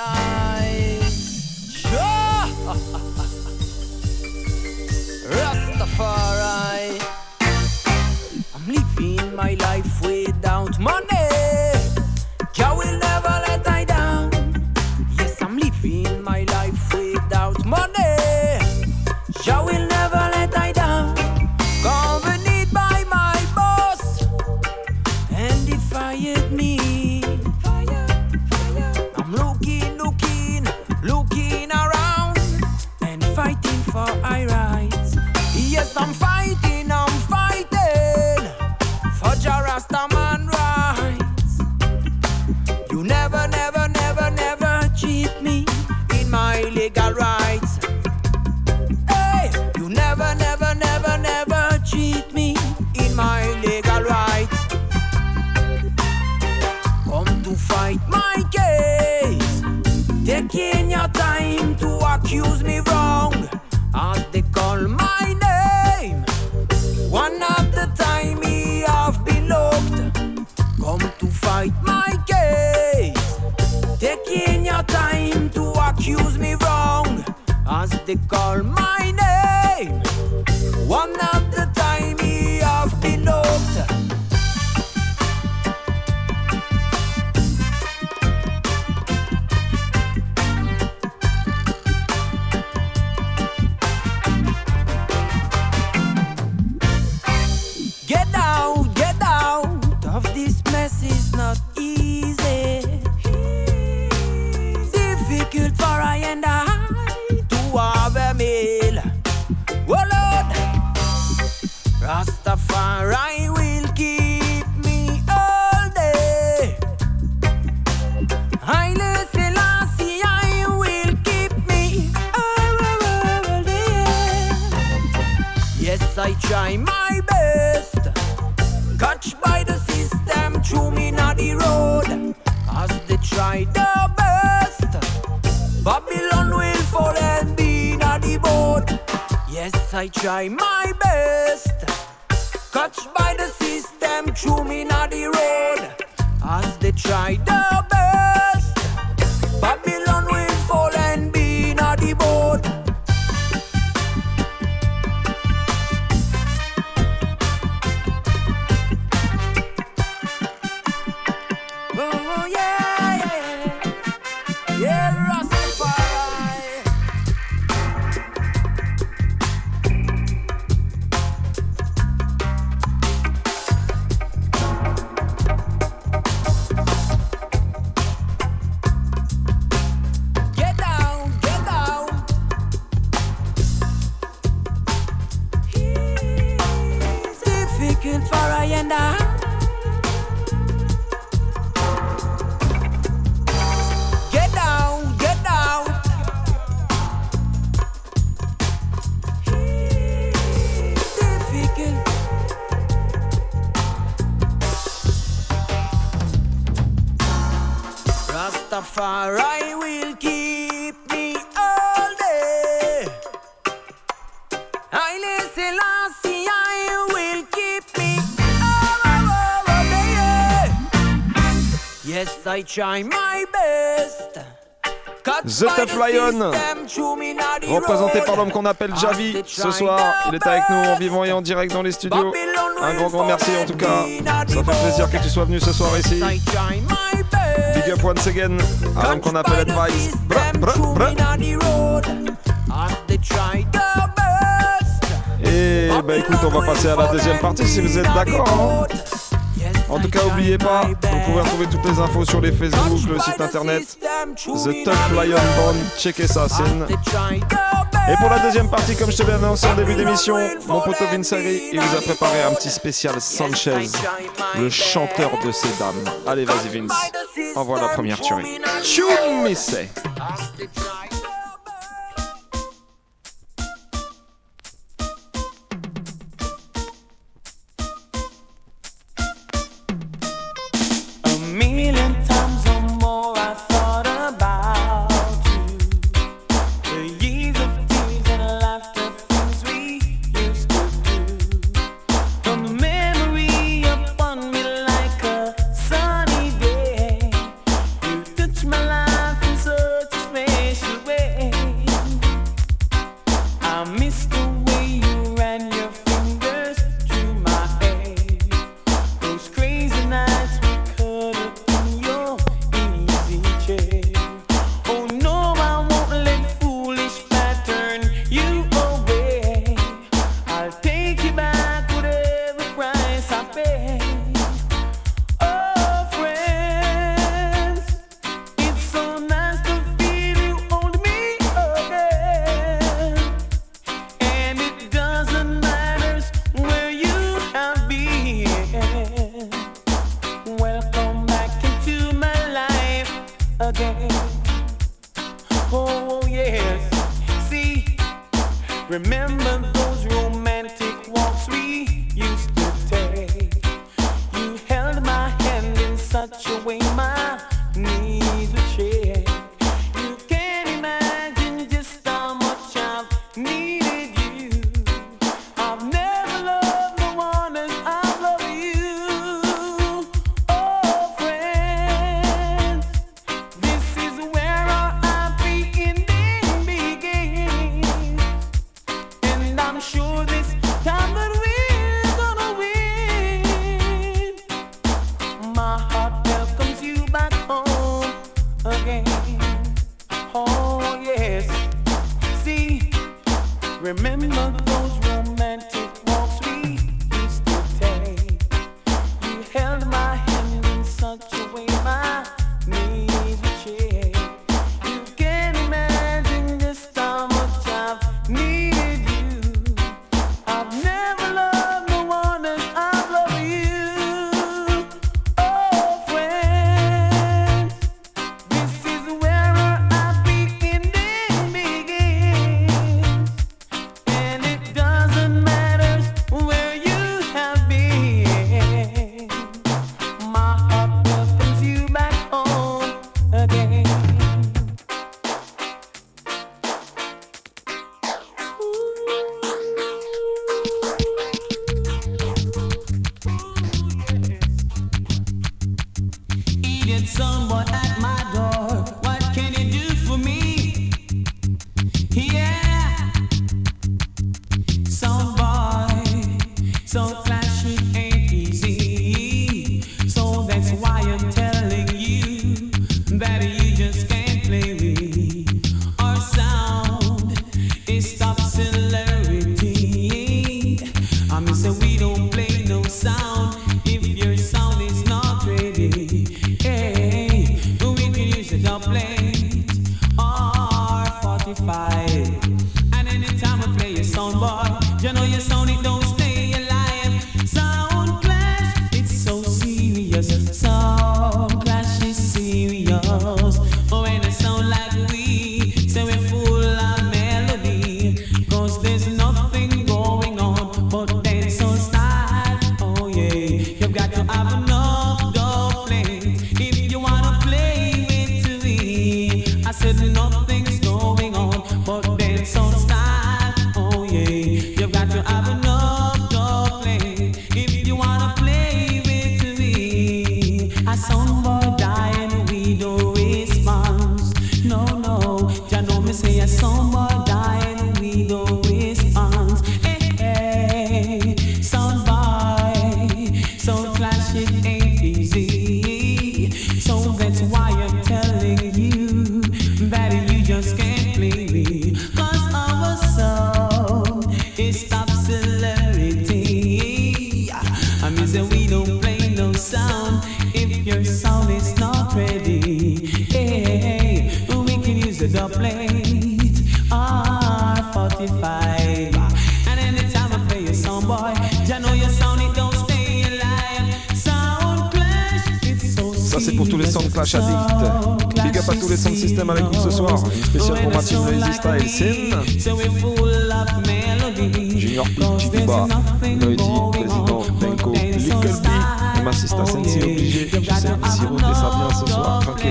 <laughs> Rastafari. I'm living my life without money. God will never let I down. Yes, I'm living my life without money. God will accuse me wrong. As they call my name, one at the time he have been locked. Come to fight my case, taking your time to accuse me wrong. As they call my name, I try my best. The Tough Lion, représenté par l'homme qu'on appelle Javi ce soir. Il est avec nous en vivant et en direct dans les studios. Un grand, grand merci en tout cas. Ça fait plaisir que tu sois venu ce soir ici. Big up once again à l'homme qu'on appelle Advice. Et bah écoute, on va passer à la deuxième partie si vous êtes d'accord. hein. En tout cas, oubliez pas, vous pouvez retrouver toutes les infos sur les Facebook, le site internet, The Tough Lion Band, checkez ça, une- Et pour la deuxième partie, comme je te l'ai annoncé en début d'émission, mon poteau Vincari, il vous a préparé un petit spécial Sanchez, le chanteur de ces dames. Allez, vas-y Vince, envoie la première tuerie.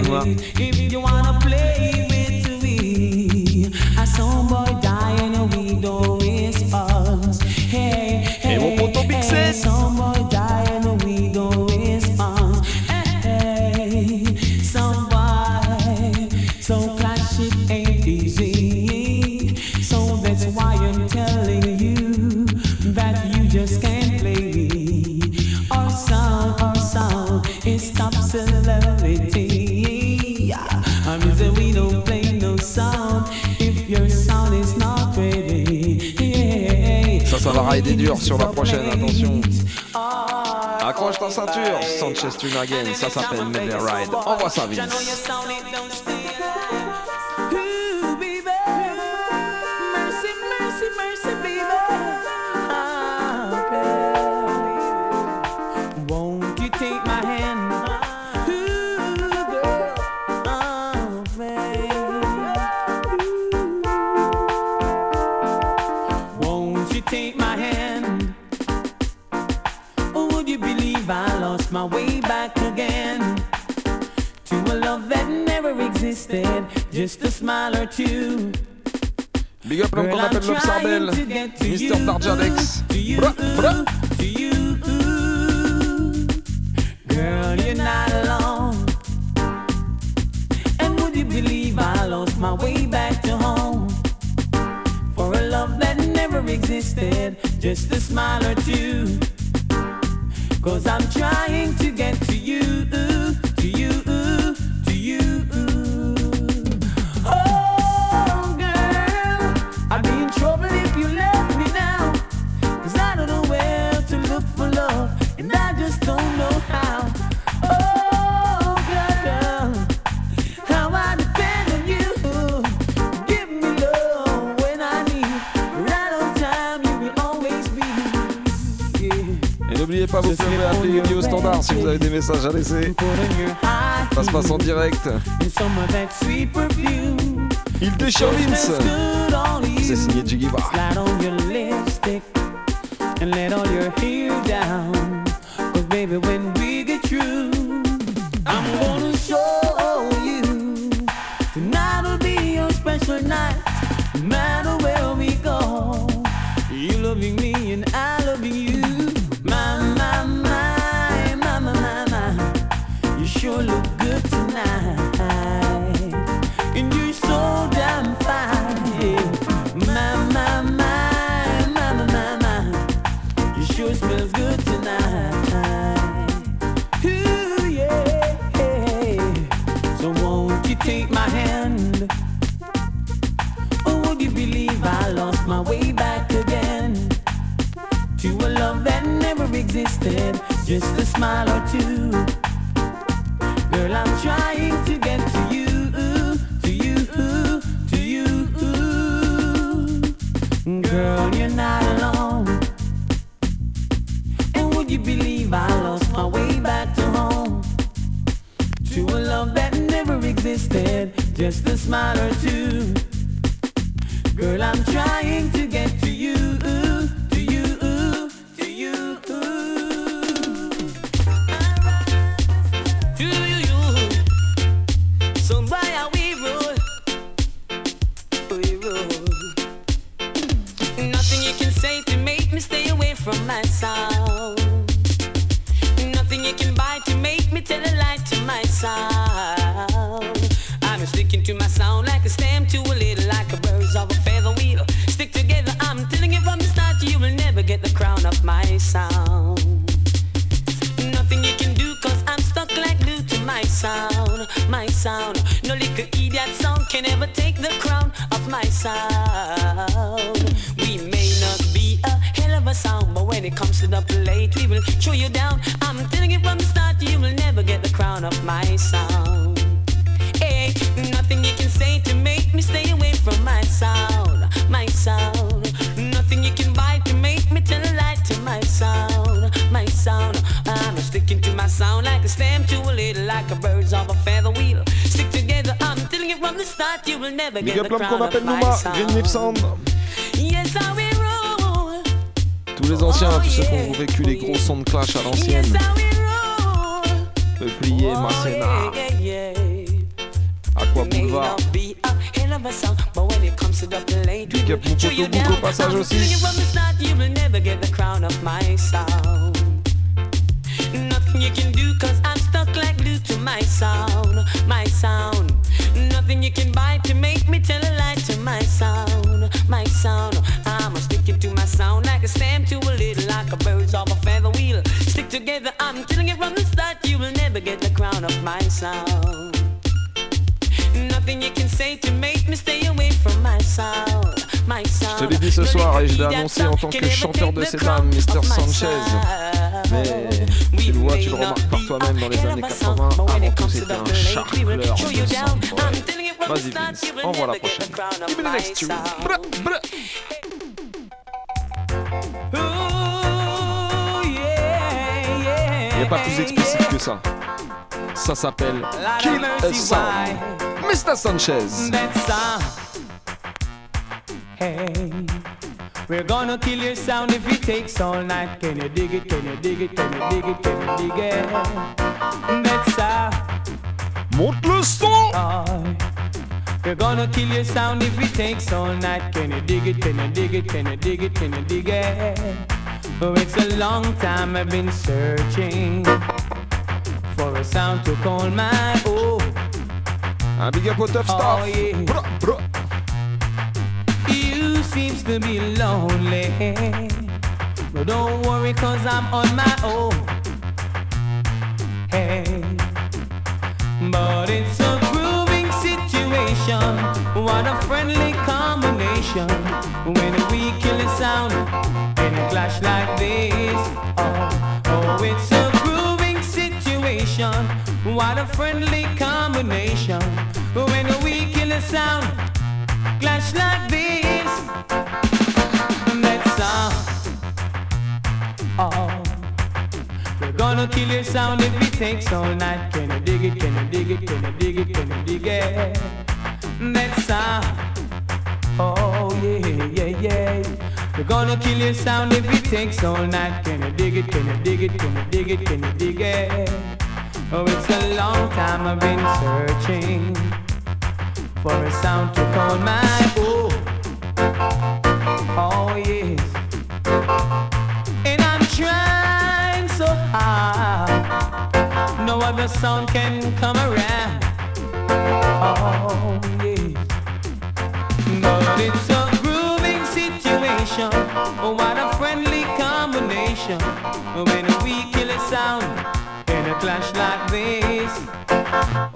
Give me you wanna travail des sur la prochaine, attention. Accroche ta ceinture, Sanchez Tunagen, ça s'appelle Never Ride. Envoie ça, Vince. del look good tonight. And you're so damn fine. My, my, my, my, my, my, my. You sure good tonight. Ooh, yeah. So won't you take my hand? Or would you believe I lost my way back again? To a love that never existed, just a smile or two. Just a smile or two. Girl, I'm trying to get to you, qu'on appelle my Nouma, Green Leaf sound. Tous les anciens, tous ceux qui ont vécu les gros sons de clash à l'ancienne. Peuplier, Masséna, yeah. Aqua Boulevard. Big up mon poteau au down. passage aussi. Nothing you can do, cause I'm stuck like glue to my sound, my sound. Nothing you can buy to make me tell my sound, my sound. I'm sticking to my sound like a stamp to a little, like a bird's of a feather wheel. Stick together, I'm telling you from the start, you will never get the crown of my sound. Nothing you can say to make me stay away from my sound, my Je te l'ai dit ce soir et je l'ai annoncé en tant que chanteur de cette âme, Mr. Sanchez. Mais tu le vois, tu le remarques par toi-même dans les années 80. Avant tout, c'était un charcleur. Vas-y Vince, envoie la prochaine. Give me the next tune. Bra, bra. Il n'y a pas plus explicite que ça. Ça s'appelle Kill a Sound. Mr. Sanchez. Hey, we're gonna kill your sound if it takes all night. Can you dig it? Can you dig it? Can you dig it? Can you dig it? That's uh, Monte le son. We're gonna kill your sound if it takes all night. Can you dig it? Can you dig it? Can you dig it? Can you dig it? Oh, it's a long time I've been searching for a sound to call my own. Big up au tough Oh, stuff. yeah. Bra, bra. You seems to be lonely. But don't worry, cause I'm on my own. Hey. But it's a situation. What a friendly combination. When we kill a sound in a clash like this. Oh, oh, it's a grooving situation. What a friendly combination. When we kill a sound clash like this. That's all. Uh, oh, oh, we're gonna kill your sound if it takes all night. Can you dig it? Can you dig it? Can you dig it? Can you dig it? That's all. Oh yeah, yeah, yeah. We're gonna kill your sound if it takes all night. Can you dig it? Can you dig it? Can you dig it? Can you dig it? Oh, it's a long time I've been searching for a sound to call my own. Oh yes, and I'm trying so hard. No other sound can come around. Oh but it's a grooving situation. Oh, what a friendly combination when we kill a sound in a clash like this.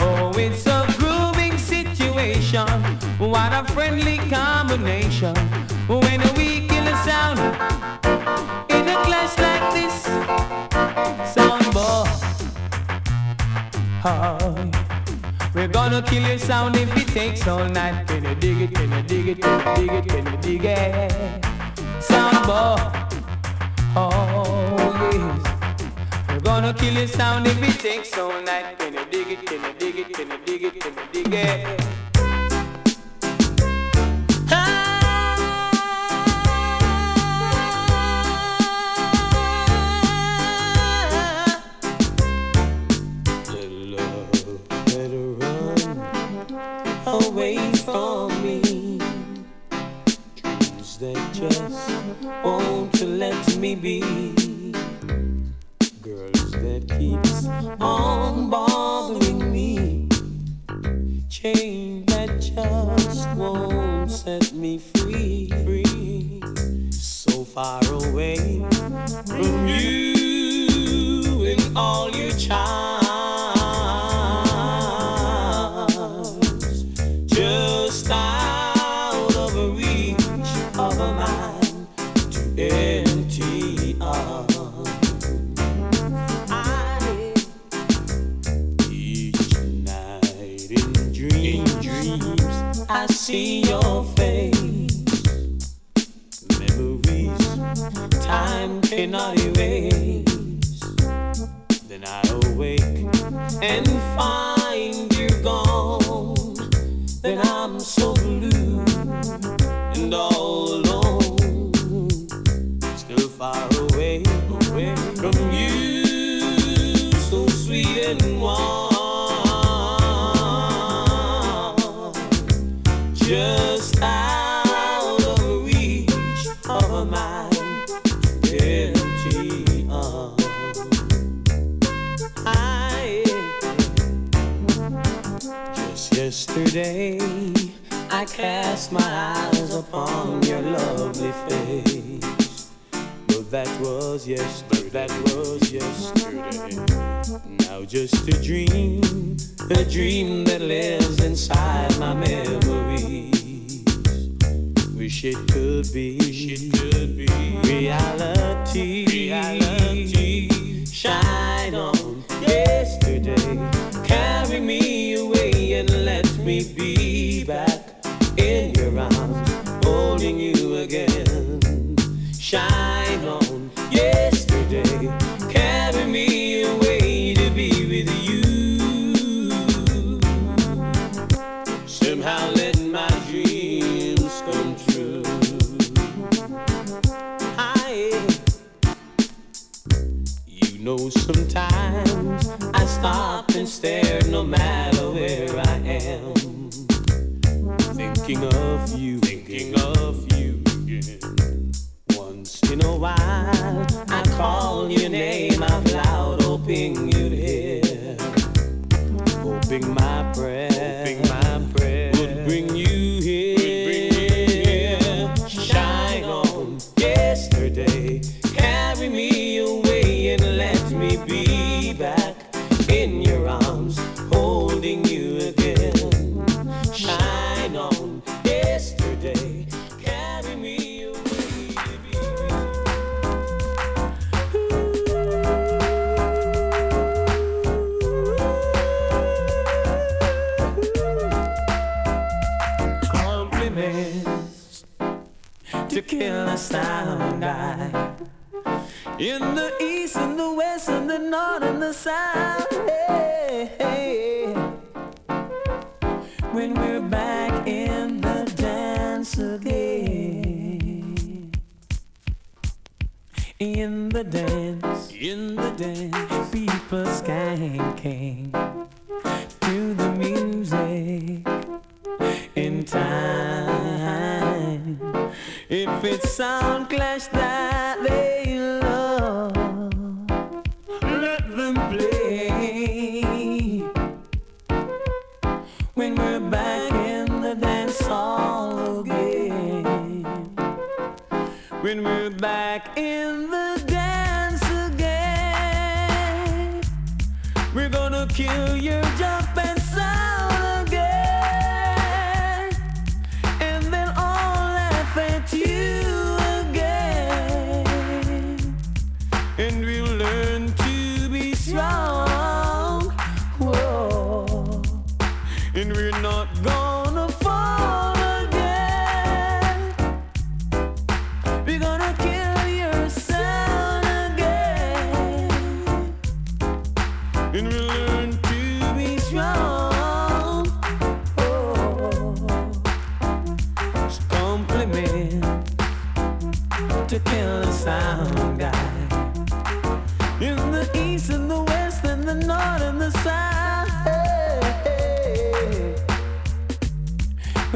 Oh, it's a grooving situation. What a friendly combination. When we kill a sound in a clash like this. Sound boy. Oh, we're gonna kill your sound if it takes all night. Can you dig it? Can you dig it? Can you dig it? Can you dig it? Boy. Oh, yes. We're gonna kill your sound if it takes all night. Can you dig it? Can you dig it? Can you dig it? Can you dig it?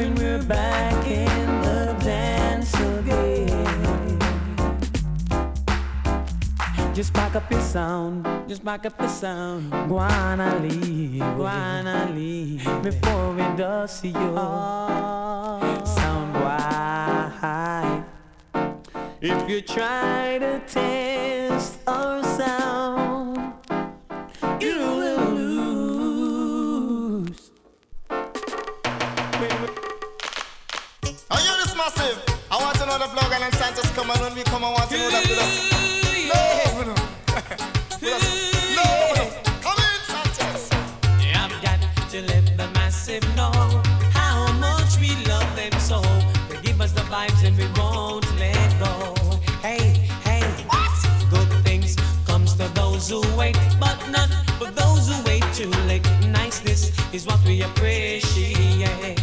When we're back in the dance again. Just back up your sound, just back up your sound. Wanna leave, wanna leave before we dust you. Ah. Sound wide. If you try to test our sound, to know the vlog and Santos come and when we come I want to know that with us. No, no. <laughs> With us. No, no. Come in, Sanchez. I've got to let the massive know how much we love them so. They give us the vibes and we won't let go. Hey, hey, what? Good things comes to those who wait, but not for those who wait too late. Niceness is what we appreciate.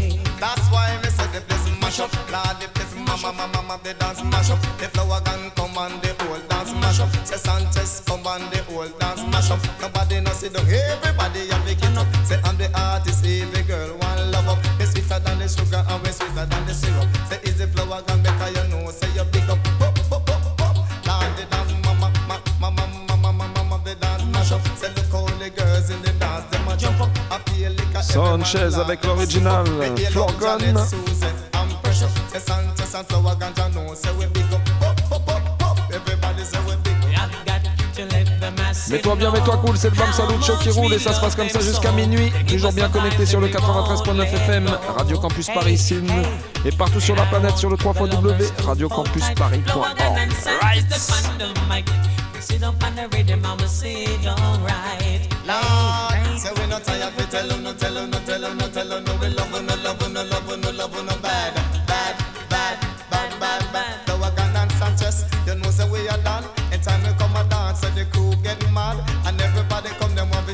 Mash up. Lord, the place mama, mama, mama, the dance mash up. The flower gun come and the whole dance mash up. Say Sanchez come and the whole dance mash up. Nobody no sit down, everybody have to get up. Say I'm the artist, every girl want love up. We sweeter than the sugar and we sweeter than the syrup. Say is the flower gun better? You know? Say you big up. Pop, pop, pop, pop. Lord, the dance mama, mama, mama, mama, mama, mama, the dance mash up. Say look how the girls in the dance them a jump up. Mets-toi bien, mets-toi cool, c'est le Bam Salut Show qui roule et ça se passe comme ça jusqu'à minuit. Toujours bien connecté sur le 93.9 FM, Radio Campus Paris, Sim, et partout sur la planète sur le 3 radiocampusparis.org. Sit up on the rhythm and we sit alright. Lord, say we not tired, we tell you, no tell you, no tell you, no tell you, no we love you, no love you, no love you, no love you,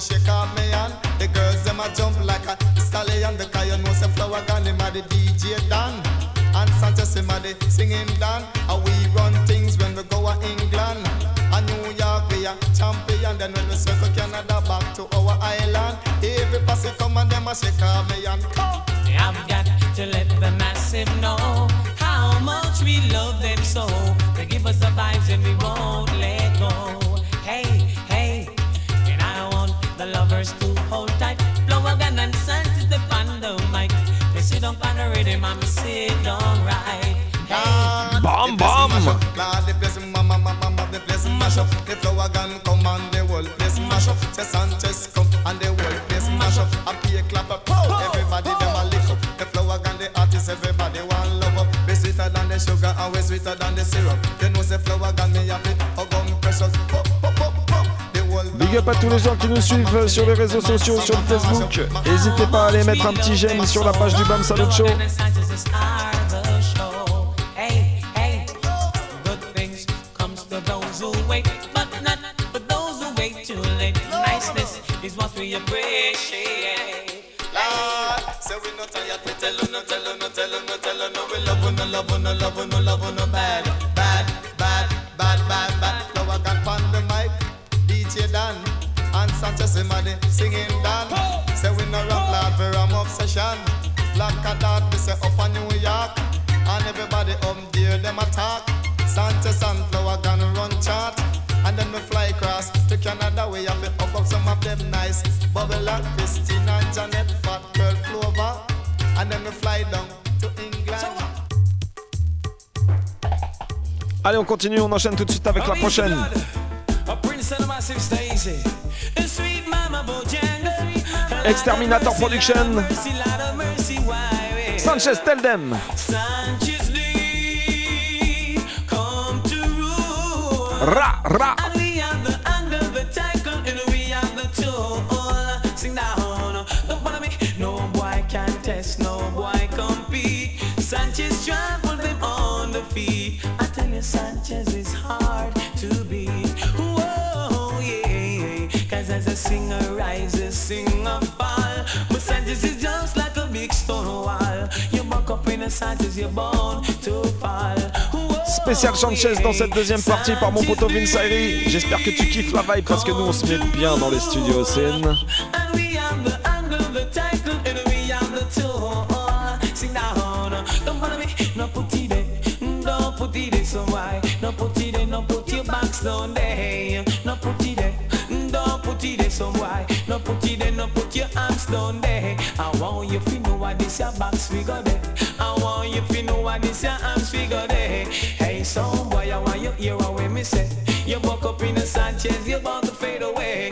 shake off me hand. The girls them a jump like a stallion, because you know say Flower Gun him a the DJ Dan, and Sanchez him a the singing Dan. And we run things when we go a England. A New York we a champion Then when we circle Canada back to our island Every posse come and them a shake off me and come I've got to let the massive know how much we love them so. They give us the vibes and we won't let down on the rhythm and me sit down right. Hey. Bam bam Lord, the place, mama, mama, mama, the place mash up. The flower gun come and the whole place mash up. Say Sanchez come and the whole place mash up. And pay clap up, everybody them a lick up. The flower gun, the artist, everybody want love up. Be sweeter than the sugar and way sweeter than the syrup. You know say flower gun me happy, oh gum precious. Pop, pop, Big up à tous les gens qui nous suivent sur les réseaux sociaux, sur le Facebook. N'hésitez pas à aller mettre un petit j'aime sur la page du Bam Salut Show. Sanchez Imadi singing Dan. Say we no rock lad, we ram obsession. Black a dot, we say up on New York, and everybody up there them attack. Sanchez and Flower gun run chart. And then we fly across to Canada, we have to up up some of them nice. Bubble and Christine and Janet, Fat Girl Clover. And then we fly down to England. Allez, on continue, on enchaîne tout de suite avec la prochaine. Exterminator Production. Sanchez, tell them. Sanchez Lee, come to rule. Ra, ra. Spécial Sanchez dans cette deuxième partie par mon poteau Vince. J'espère que tu kiffes la vibe parce que nous on se met bien dans les studios OCN. No put your arms down there. I want you to know what this your box figure there. I want you to know what this your arms figure there. Hey, some boy, I want you hear what me say. You buck up in the Sanchez, you're about to fade away.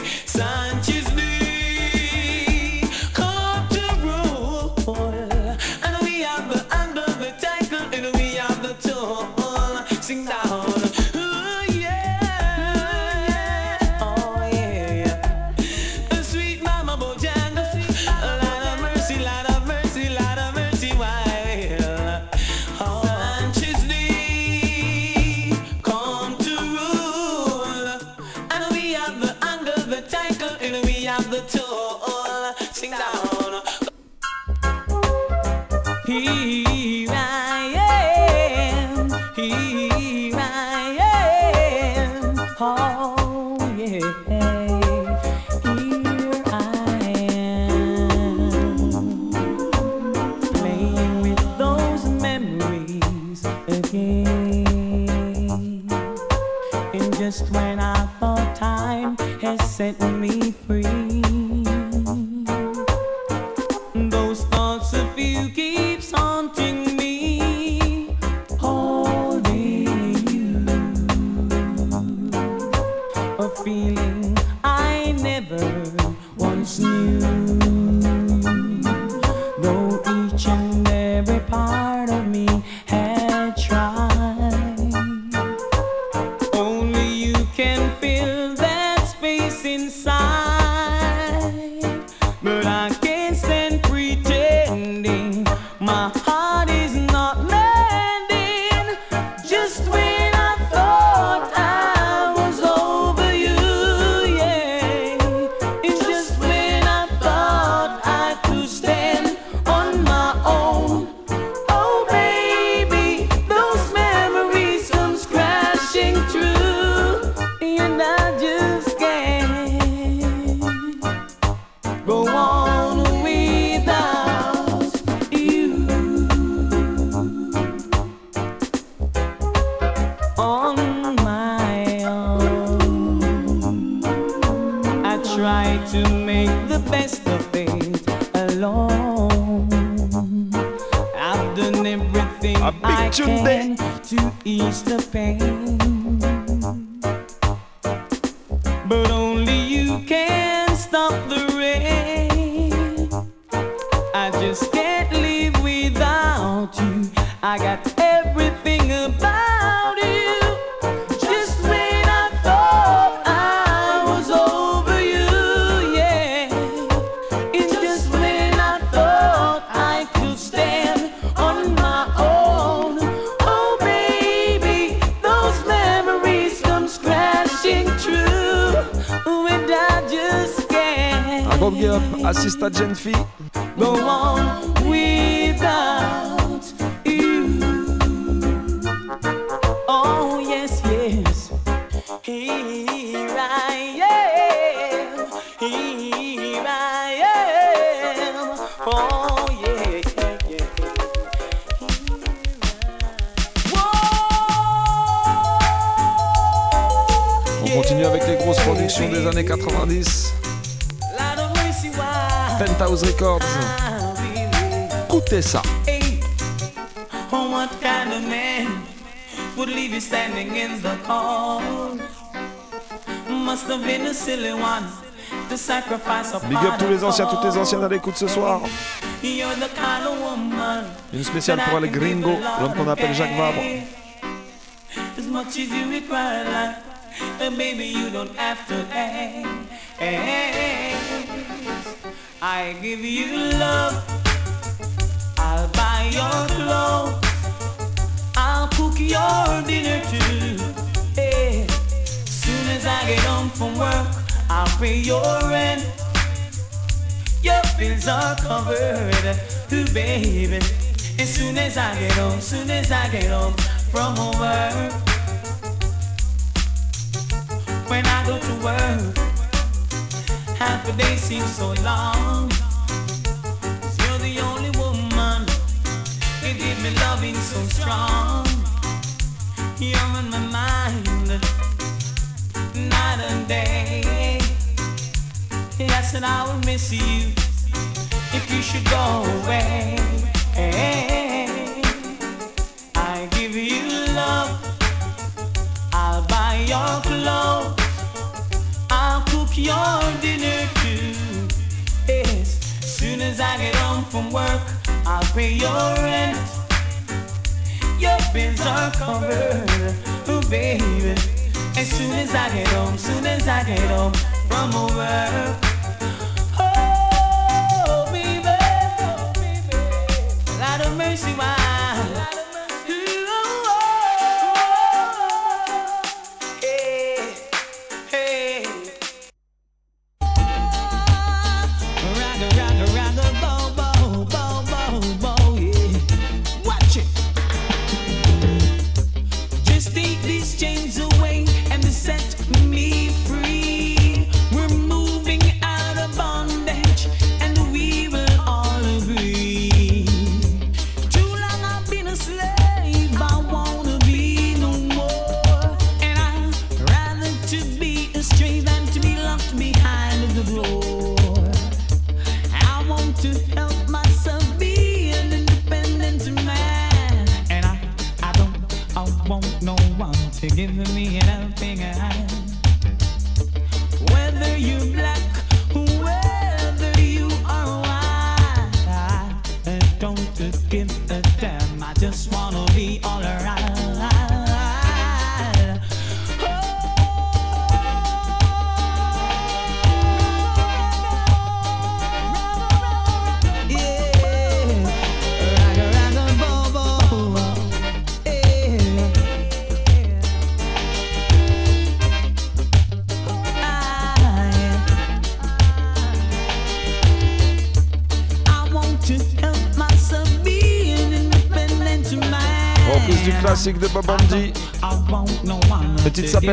Yeah. On continue avec les grosses productions des années 90. Penthouse Records. Écoutez ça. Hey, what kind of man would leave you standing in the cold? Must have been a silly one to sacrifice a Big up tous les anciens, toutes les anciennes à l'écoute ce soir. You're the kind of woman Une spéciale pour les gringos, l'homme qu'on appelle Jacques Vabre. as much as you require life, and baby you don't have to ask. I give you love, I'll buy your clothes, I'll cook your dinner too. Hey, soon as I get home from work, I'll pay your rent. Your bills are covered, ooh baby. As soon as I get home, soon as I get home from work. When I go to work, half a day seems so long. 'Cause you're the only woman, you give me loving so strong. You're on my mind, night and day. Yes, and I will miss you if you should go away. I give you love, I'll buy your clothes, I'll your dinner too. Yes, soon as I get home from work, I'll pay your rent. Your bills are covered, oh baby. As soon as I get home, soon as I get home from work. Oh, baby, oh, Lord of mercy, why?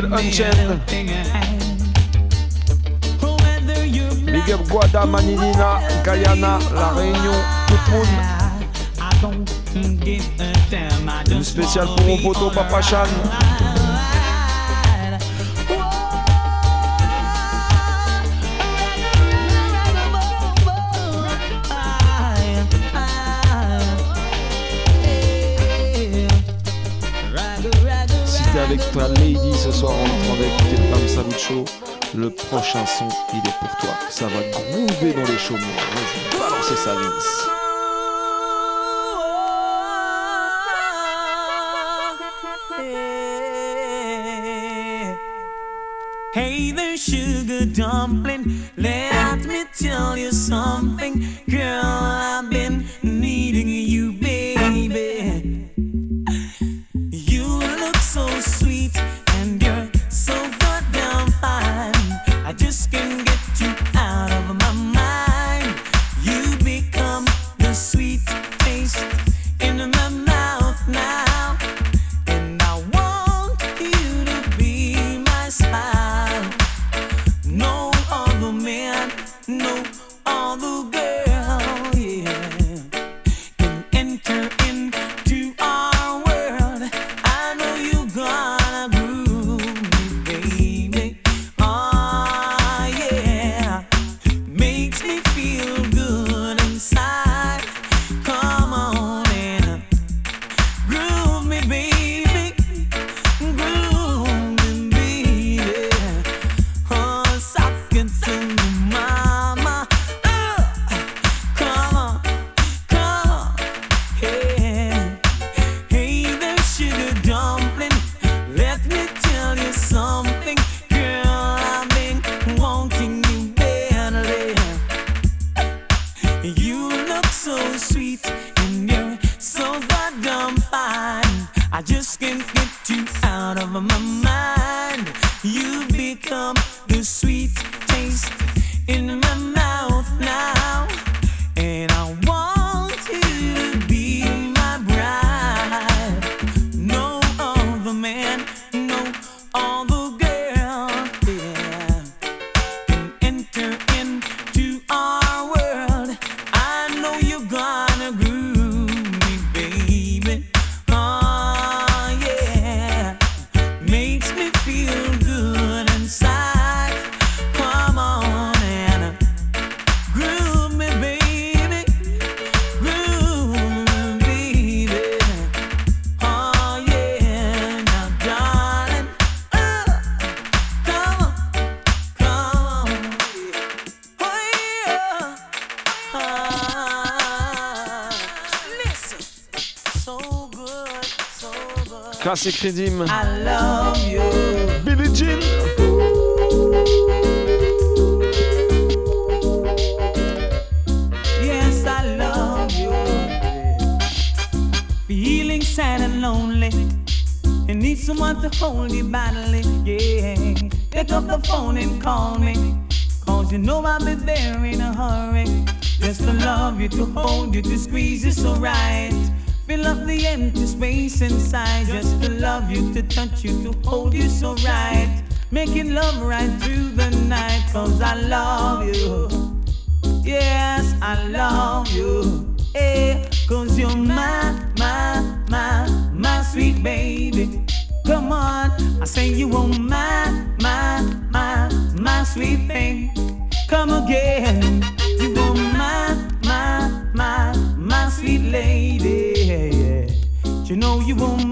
S'appelle Unchained. Big up Guada, Maninina, Guyana, La Réunion, monde. Une spéciale pour mon poteau Papa Chan. Soir avec tes Bam Salut Show. Le prochain son, il est pour toi. Ça va groover dans les chaumières. Vas-y, balancez ça, Vince. Hey sugar dumpling. Good. Classic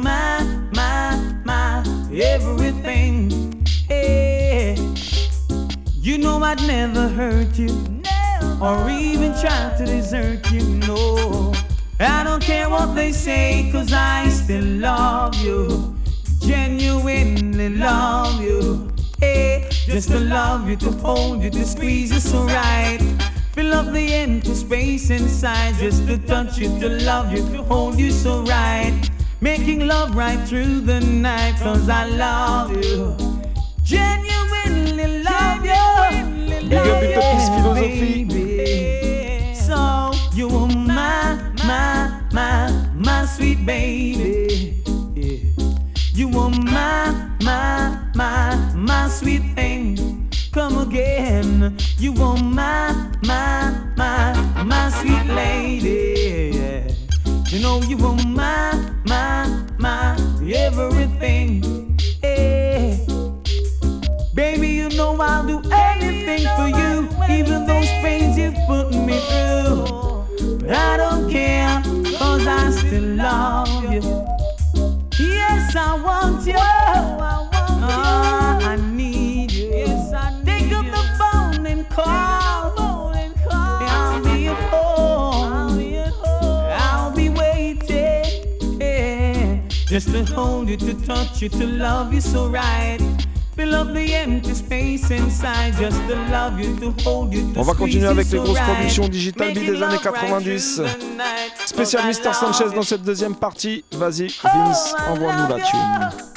my, my, my everything. Hey, you know I'd never hurt you or even try to desert you. No, I don't care what they say, cause I still love you. Genuinely love you. Hey, just to love you, to hold you, to squeeze you so right. Fill up the empty space inside, just to touch you, to love you, to hold you so right. Making love right through the night, cause I love you. Genuinely love you. Big up Utopist Philosophie. baby. So you are my, my, my, my sweet baby. You are my, my, my, my sweet thing. Come again. You are my, my, my, my sweet lady. You know you are my, my, my everything. Hey. Baby, you know I'll do anything for you, even those pains you've put me through. But I don't care, cause I still love you. Yes, I want you. Uh-huh. Just to hold you, to touch you, to love you so right. Fill up the empty space inside. Just to love you, to hold you, to On va continuer avec les grosses productions digitales des années love right 90. through the night. Spécial I Mister Sanchez dans cette deuxième partie. Vas-y, Vince, envoie-nous la tune.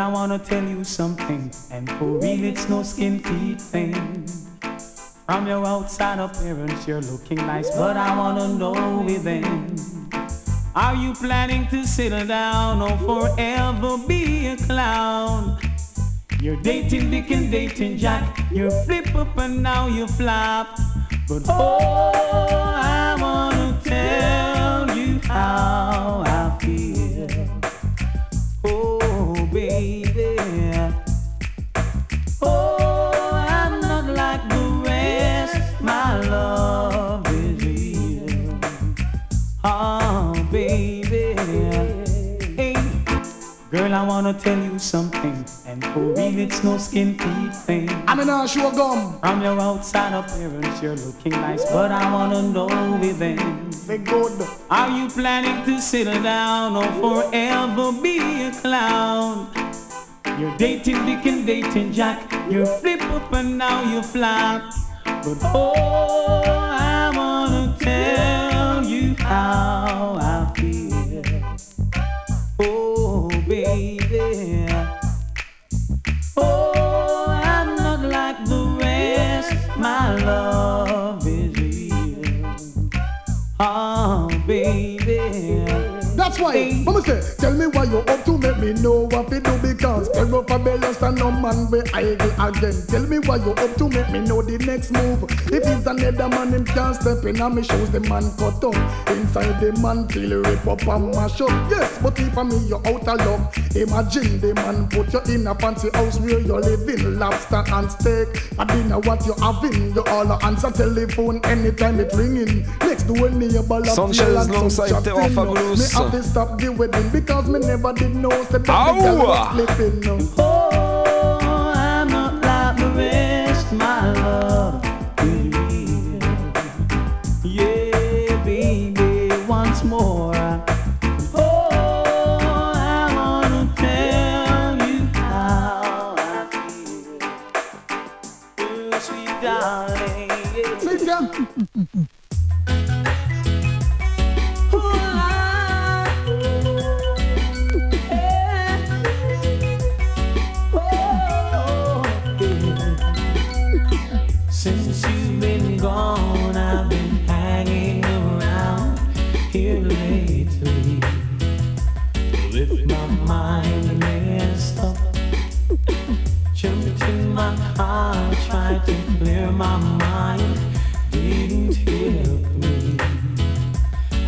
I wanna tell you something, and for real, it's no skin teeth thing. From your outside appearance, you're looking nice, but I wanna know within. Are you planning to settle down or forever be a clown? You're dating Dick and dating Jack. You flip up and now you flop. But oh, I wanna tell you how I feel. Oh, I wanna tell you something, and for real, it's no skin teeth thing. I'm in a gum. From your outside appearance, you're looking nice, but I wanna know within. Be good. Are you planning to settle down or forever be a clown? You're dating Dick and dating Jack. You flip up and now you flop. But oh, I wanna tell you how I baby. That's why, mama say, tell me why you up to make me know what to do because Stir up a balance and no man will idle again. Tell me why you up to make me know the next move. If it's another man, him can't step in and me shoes the man cut up. Inside the man feel rip up and mash up. Yes, but if I me you out of luck Imagine the man put you in a fancy house where you're living. Lobster and steak, I dinner what you having. You all answer telephone anytime it ringing. Next door neighbor Sanchez alongside chatting. Fabulous. Me stop the wedding because me never did know say that the Ow! girl was flipping. Oh, I'm not like the rest, my love. My mind, didn't help me.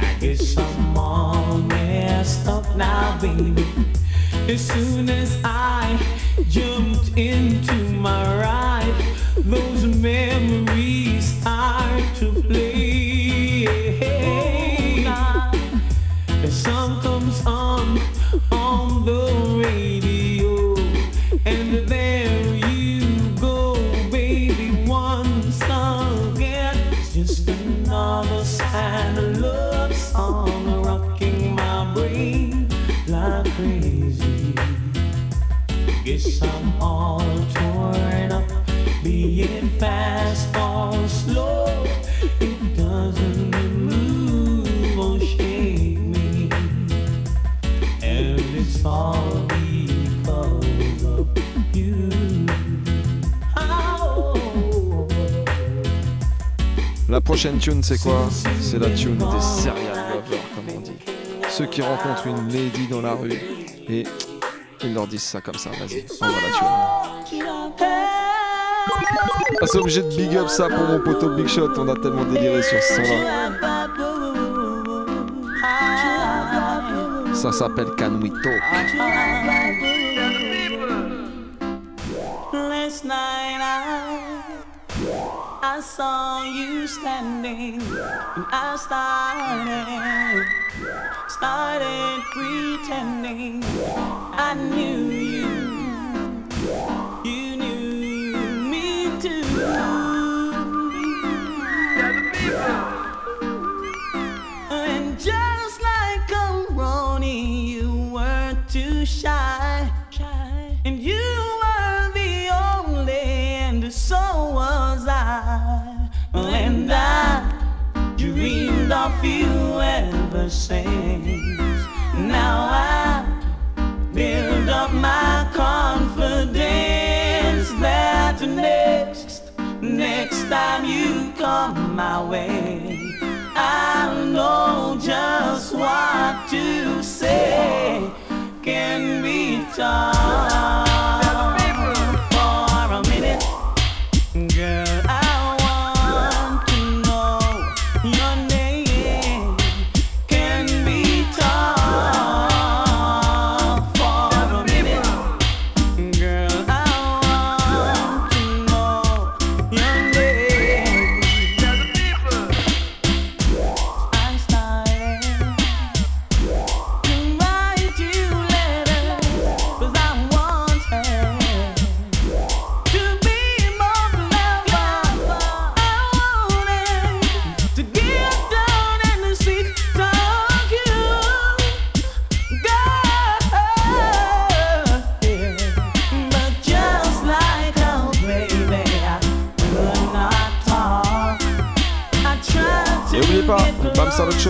I guess I'm all messed up now, baby. As soon as I jumped into my ride, those memories start to play. Prochaine tune, c'est quoi C'est la tune des serial lovers, comme on dit. Ceux qui rencontrent une lady dans la rue et ils leur disent ça comme ça. Vas-y, envoie la tune. Ah, c'est obligé de big up ça pour mon poteau Big Shot. On a tellement déliré sur ce son-là. Ça s'appelle Can We Talk. I saw you standing and I started, started pretending I knew you. You knew me too. Sings. Now I build up my confidence that next, next time you come my way, I'll know just what to say. Can be taught for a minute. Girl,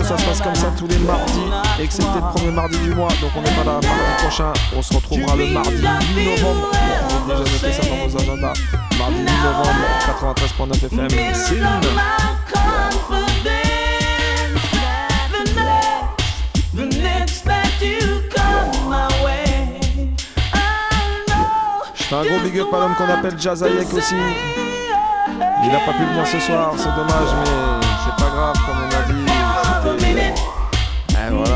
Ça se passe comme ça tous les mardis, excepté le premier mardi du mois. Donc on n'est pas là mardi prochain. On se retrouvera le mardi 8 novembre. Vous avez déjà noté ça dans vos agendas. Mardi 8 novembre, 93.9 FM. C'est Je fais un gros big up à l'homme qu'on appelle Jazayek aussi. Il n'a pas pu venir ce soir, c'est dommage, mais c'est pas grave, voilà.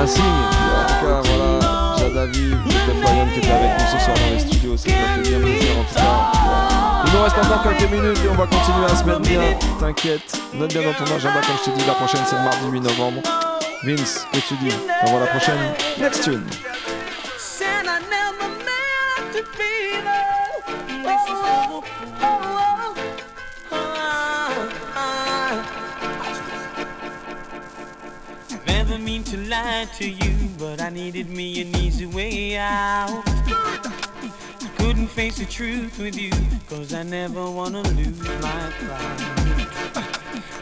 Un signe. En tout cas, voilà. Jadavi, c'était qui était avec nous ce soir dans les studios. Ça nous a fait bien plaisir en tout cas. Il nous reste encore quelques minutes et on va continuer à se mettre bien. T'inquiète. Note bien dans ton agenda, comme je t'ai dit, la prochaine c'est le mardi 8 novembre. Vince, qu'est-ce que tu dis? On voit la prochaine. Next tune. To lie to you, but I needed me an easy way out. I couldn't face the truth with you, cause I never wanna lose my pride.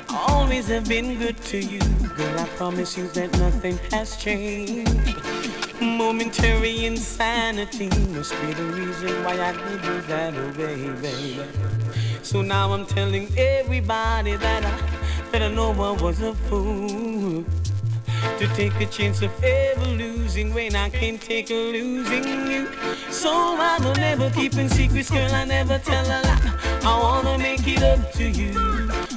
I always have been good to you, girl. I promise you that nothing has changed. Momentary insanity must be the reason why I did you that away, baby. So now I'm telling everybody that I that I know I was a fool to take a chance of ever losing when I can't take a losing you. So I will never keep in secrets, girl. I never tell a lie. I wanna make it up to you.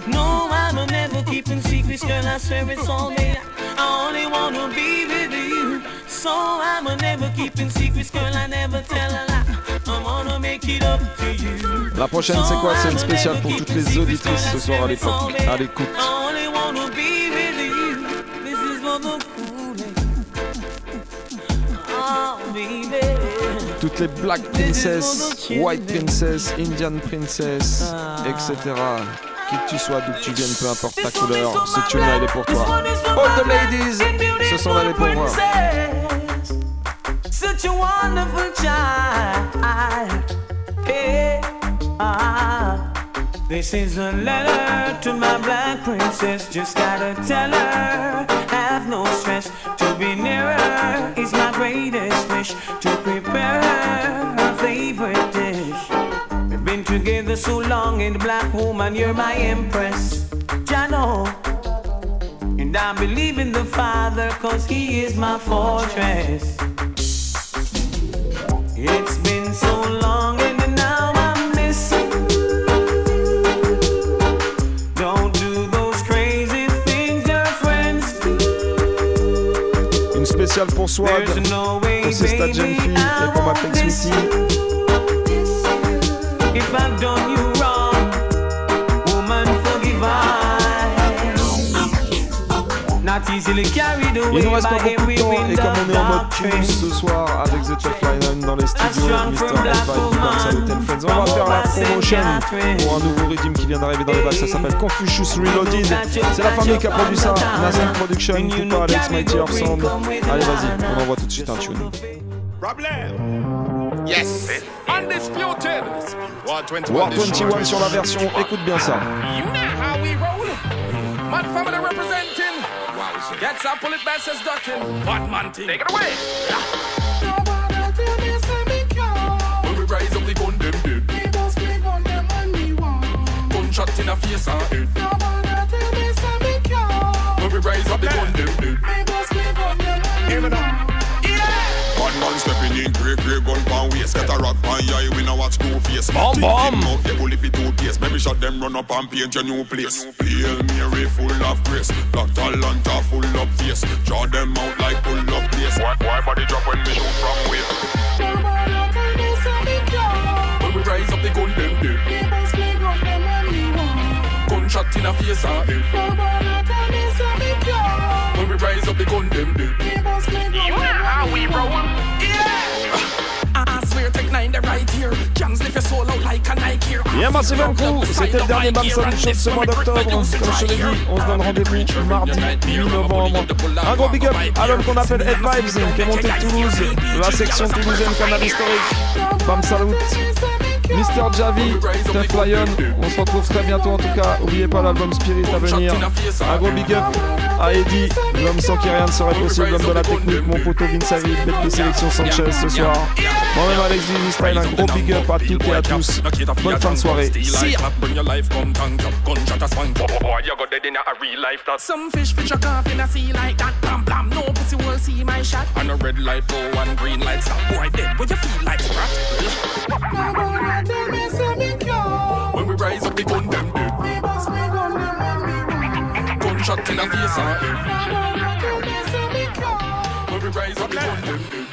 No, I will never keep in secrets, girl. I swear it's all me. I only wanna be with you. So I will never keep in secrets, girl. I never tell a lie. I wanna make it up to you. La prochaine, c'est quoi? C'est une spéciale pour toutes les auditrices ce soir à l'écoute. À l'écoute. Toutes les Black Princess, White Princess, Indian Princess, etc. Qui que tu sois, d'où que tu viennes, peu importe ta couleur, ce tune-là, il est pour toi. All the ladies, ce sont là les pour moi. Such a wonderful child. Hey, ah. This is a letter to my black princess. Just gotta tell her, have no stress. To be near her is my greatest To prepare her her favorite dish. We've been together so long, and black woman, you're my empress. Jano. And I believe in the Father, cause He is my fortress. It's been so long, spéciale pour Swag, pour ces stades jeunes filles et pour ma Sweetie. Il nous reste pas beaucoup de temps et comme on est en mode plus ce soir avec The Tough Line dans les studios, Mr. Friends, on va faire la promotion pour un nouveau régime qui vient d'arriver dans les bacs, ça s'appelle Confucius Reloaded. C'est la famille qui a produit ça, Nassim Production, Cooper, Alex, Mighty Earth Sound. Allez vas-y, on envoie tout de suite un tune. Problem. Yes. Undisputed. War 21. War 21 sur la version, écoute bien ça. You know how we roll. Mad family representing Gets up, pull it back, says ducking. Batman thing. Take it away. When we up, on in the face and head. Nobody tell me say me. When we rise up, the gun them dead. They don't scream on them. Stepping grey grey gun pan waist. Get a rock pan eye, we now watch two face. Bomb, bomb. Out the bully fi two pace. Maybe shot them run up and paint your new place. Hail Mary full of grace, Black full of face. Draw them out like pull up place. Why, why body drop when me shoot from weight? When we rise up, the gun them dead. Gunshot in a face ah, and head. When we rise up, the gun them. Yeah, Massive and Crew, c'était le dernier Bam Show de ce mois d'octobre. Comme on se donne rendez-vous mardi 8 novembre. Un gros big up à l'homme qu'on appelle Ed Vibes, qui est monté de Toulouse, la section toulousaine Canal Historique. Bam Salut, Mister Javi, Tef Lion. On se retrouve très bientôt en tout cas. Oubliez pas l'album Spirit à venir. Un gros big up à Eddie, l'homme sans qui rien ne serait possible, l'homme de la technique, mon poteau Vince Avi, bête de sélection Sanchez ce soir. Moi-même Alex Style, un gros big up à toutes et à tous. Bonne fin de soirée. See ya. Bring your life come tank up, gunshot a swang. Boy, boy, you got dead in a real life that. Some fish fish a cough in a sea like that. Blam blam, no pussy will see my shot. And a red light go and green light stop. Boy dead, what you feel like sprat? When we rise up, the gun them dead. Gunshot in a face. When we rise up, the gun them dead.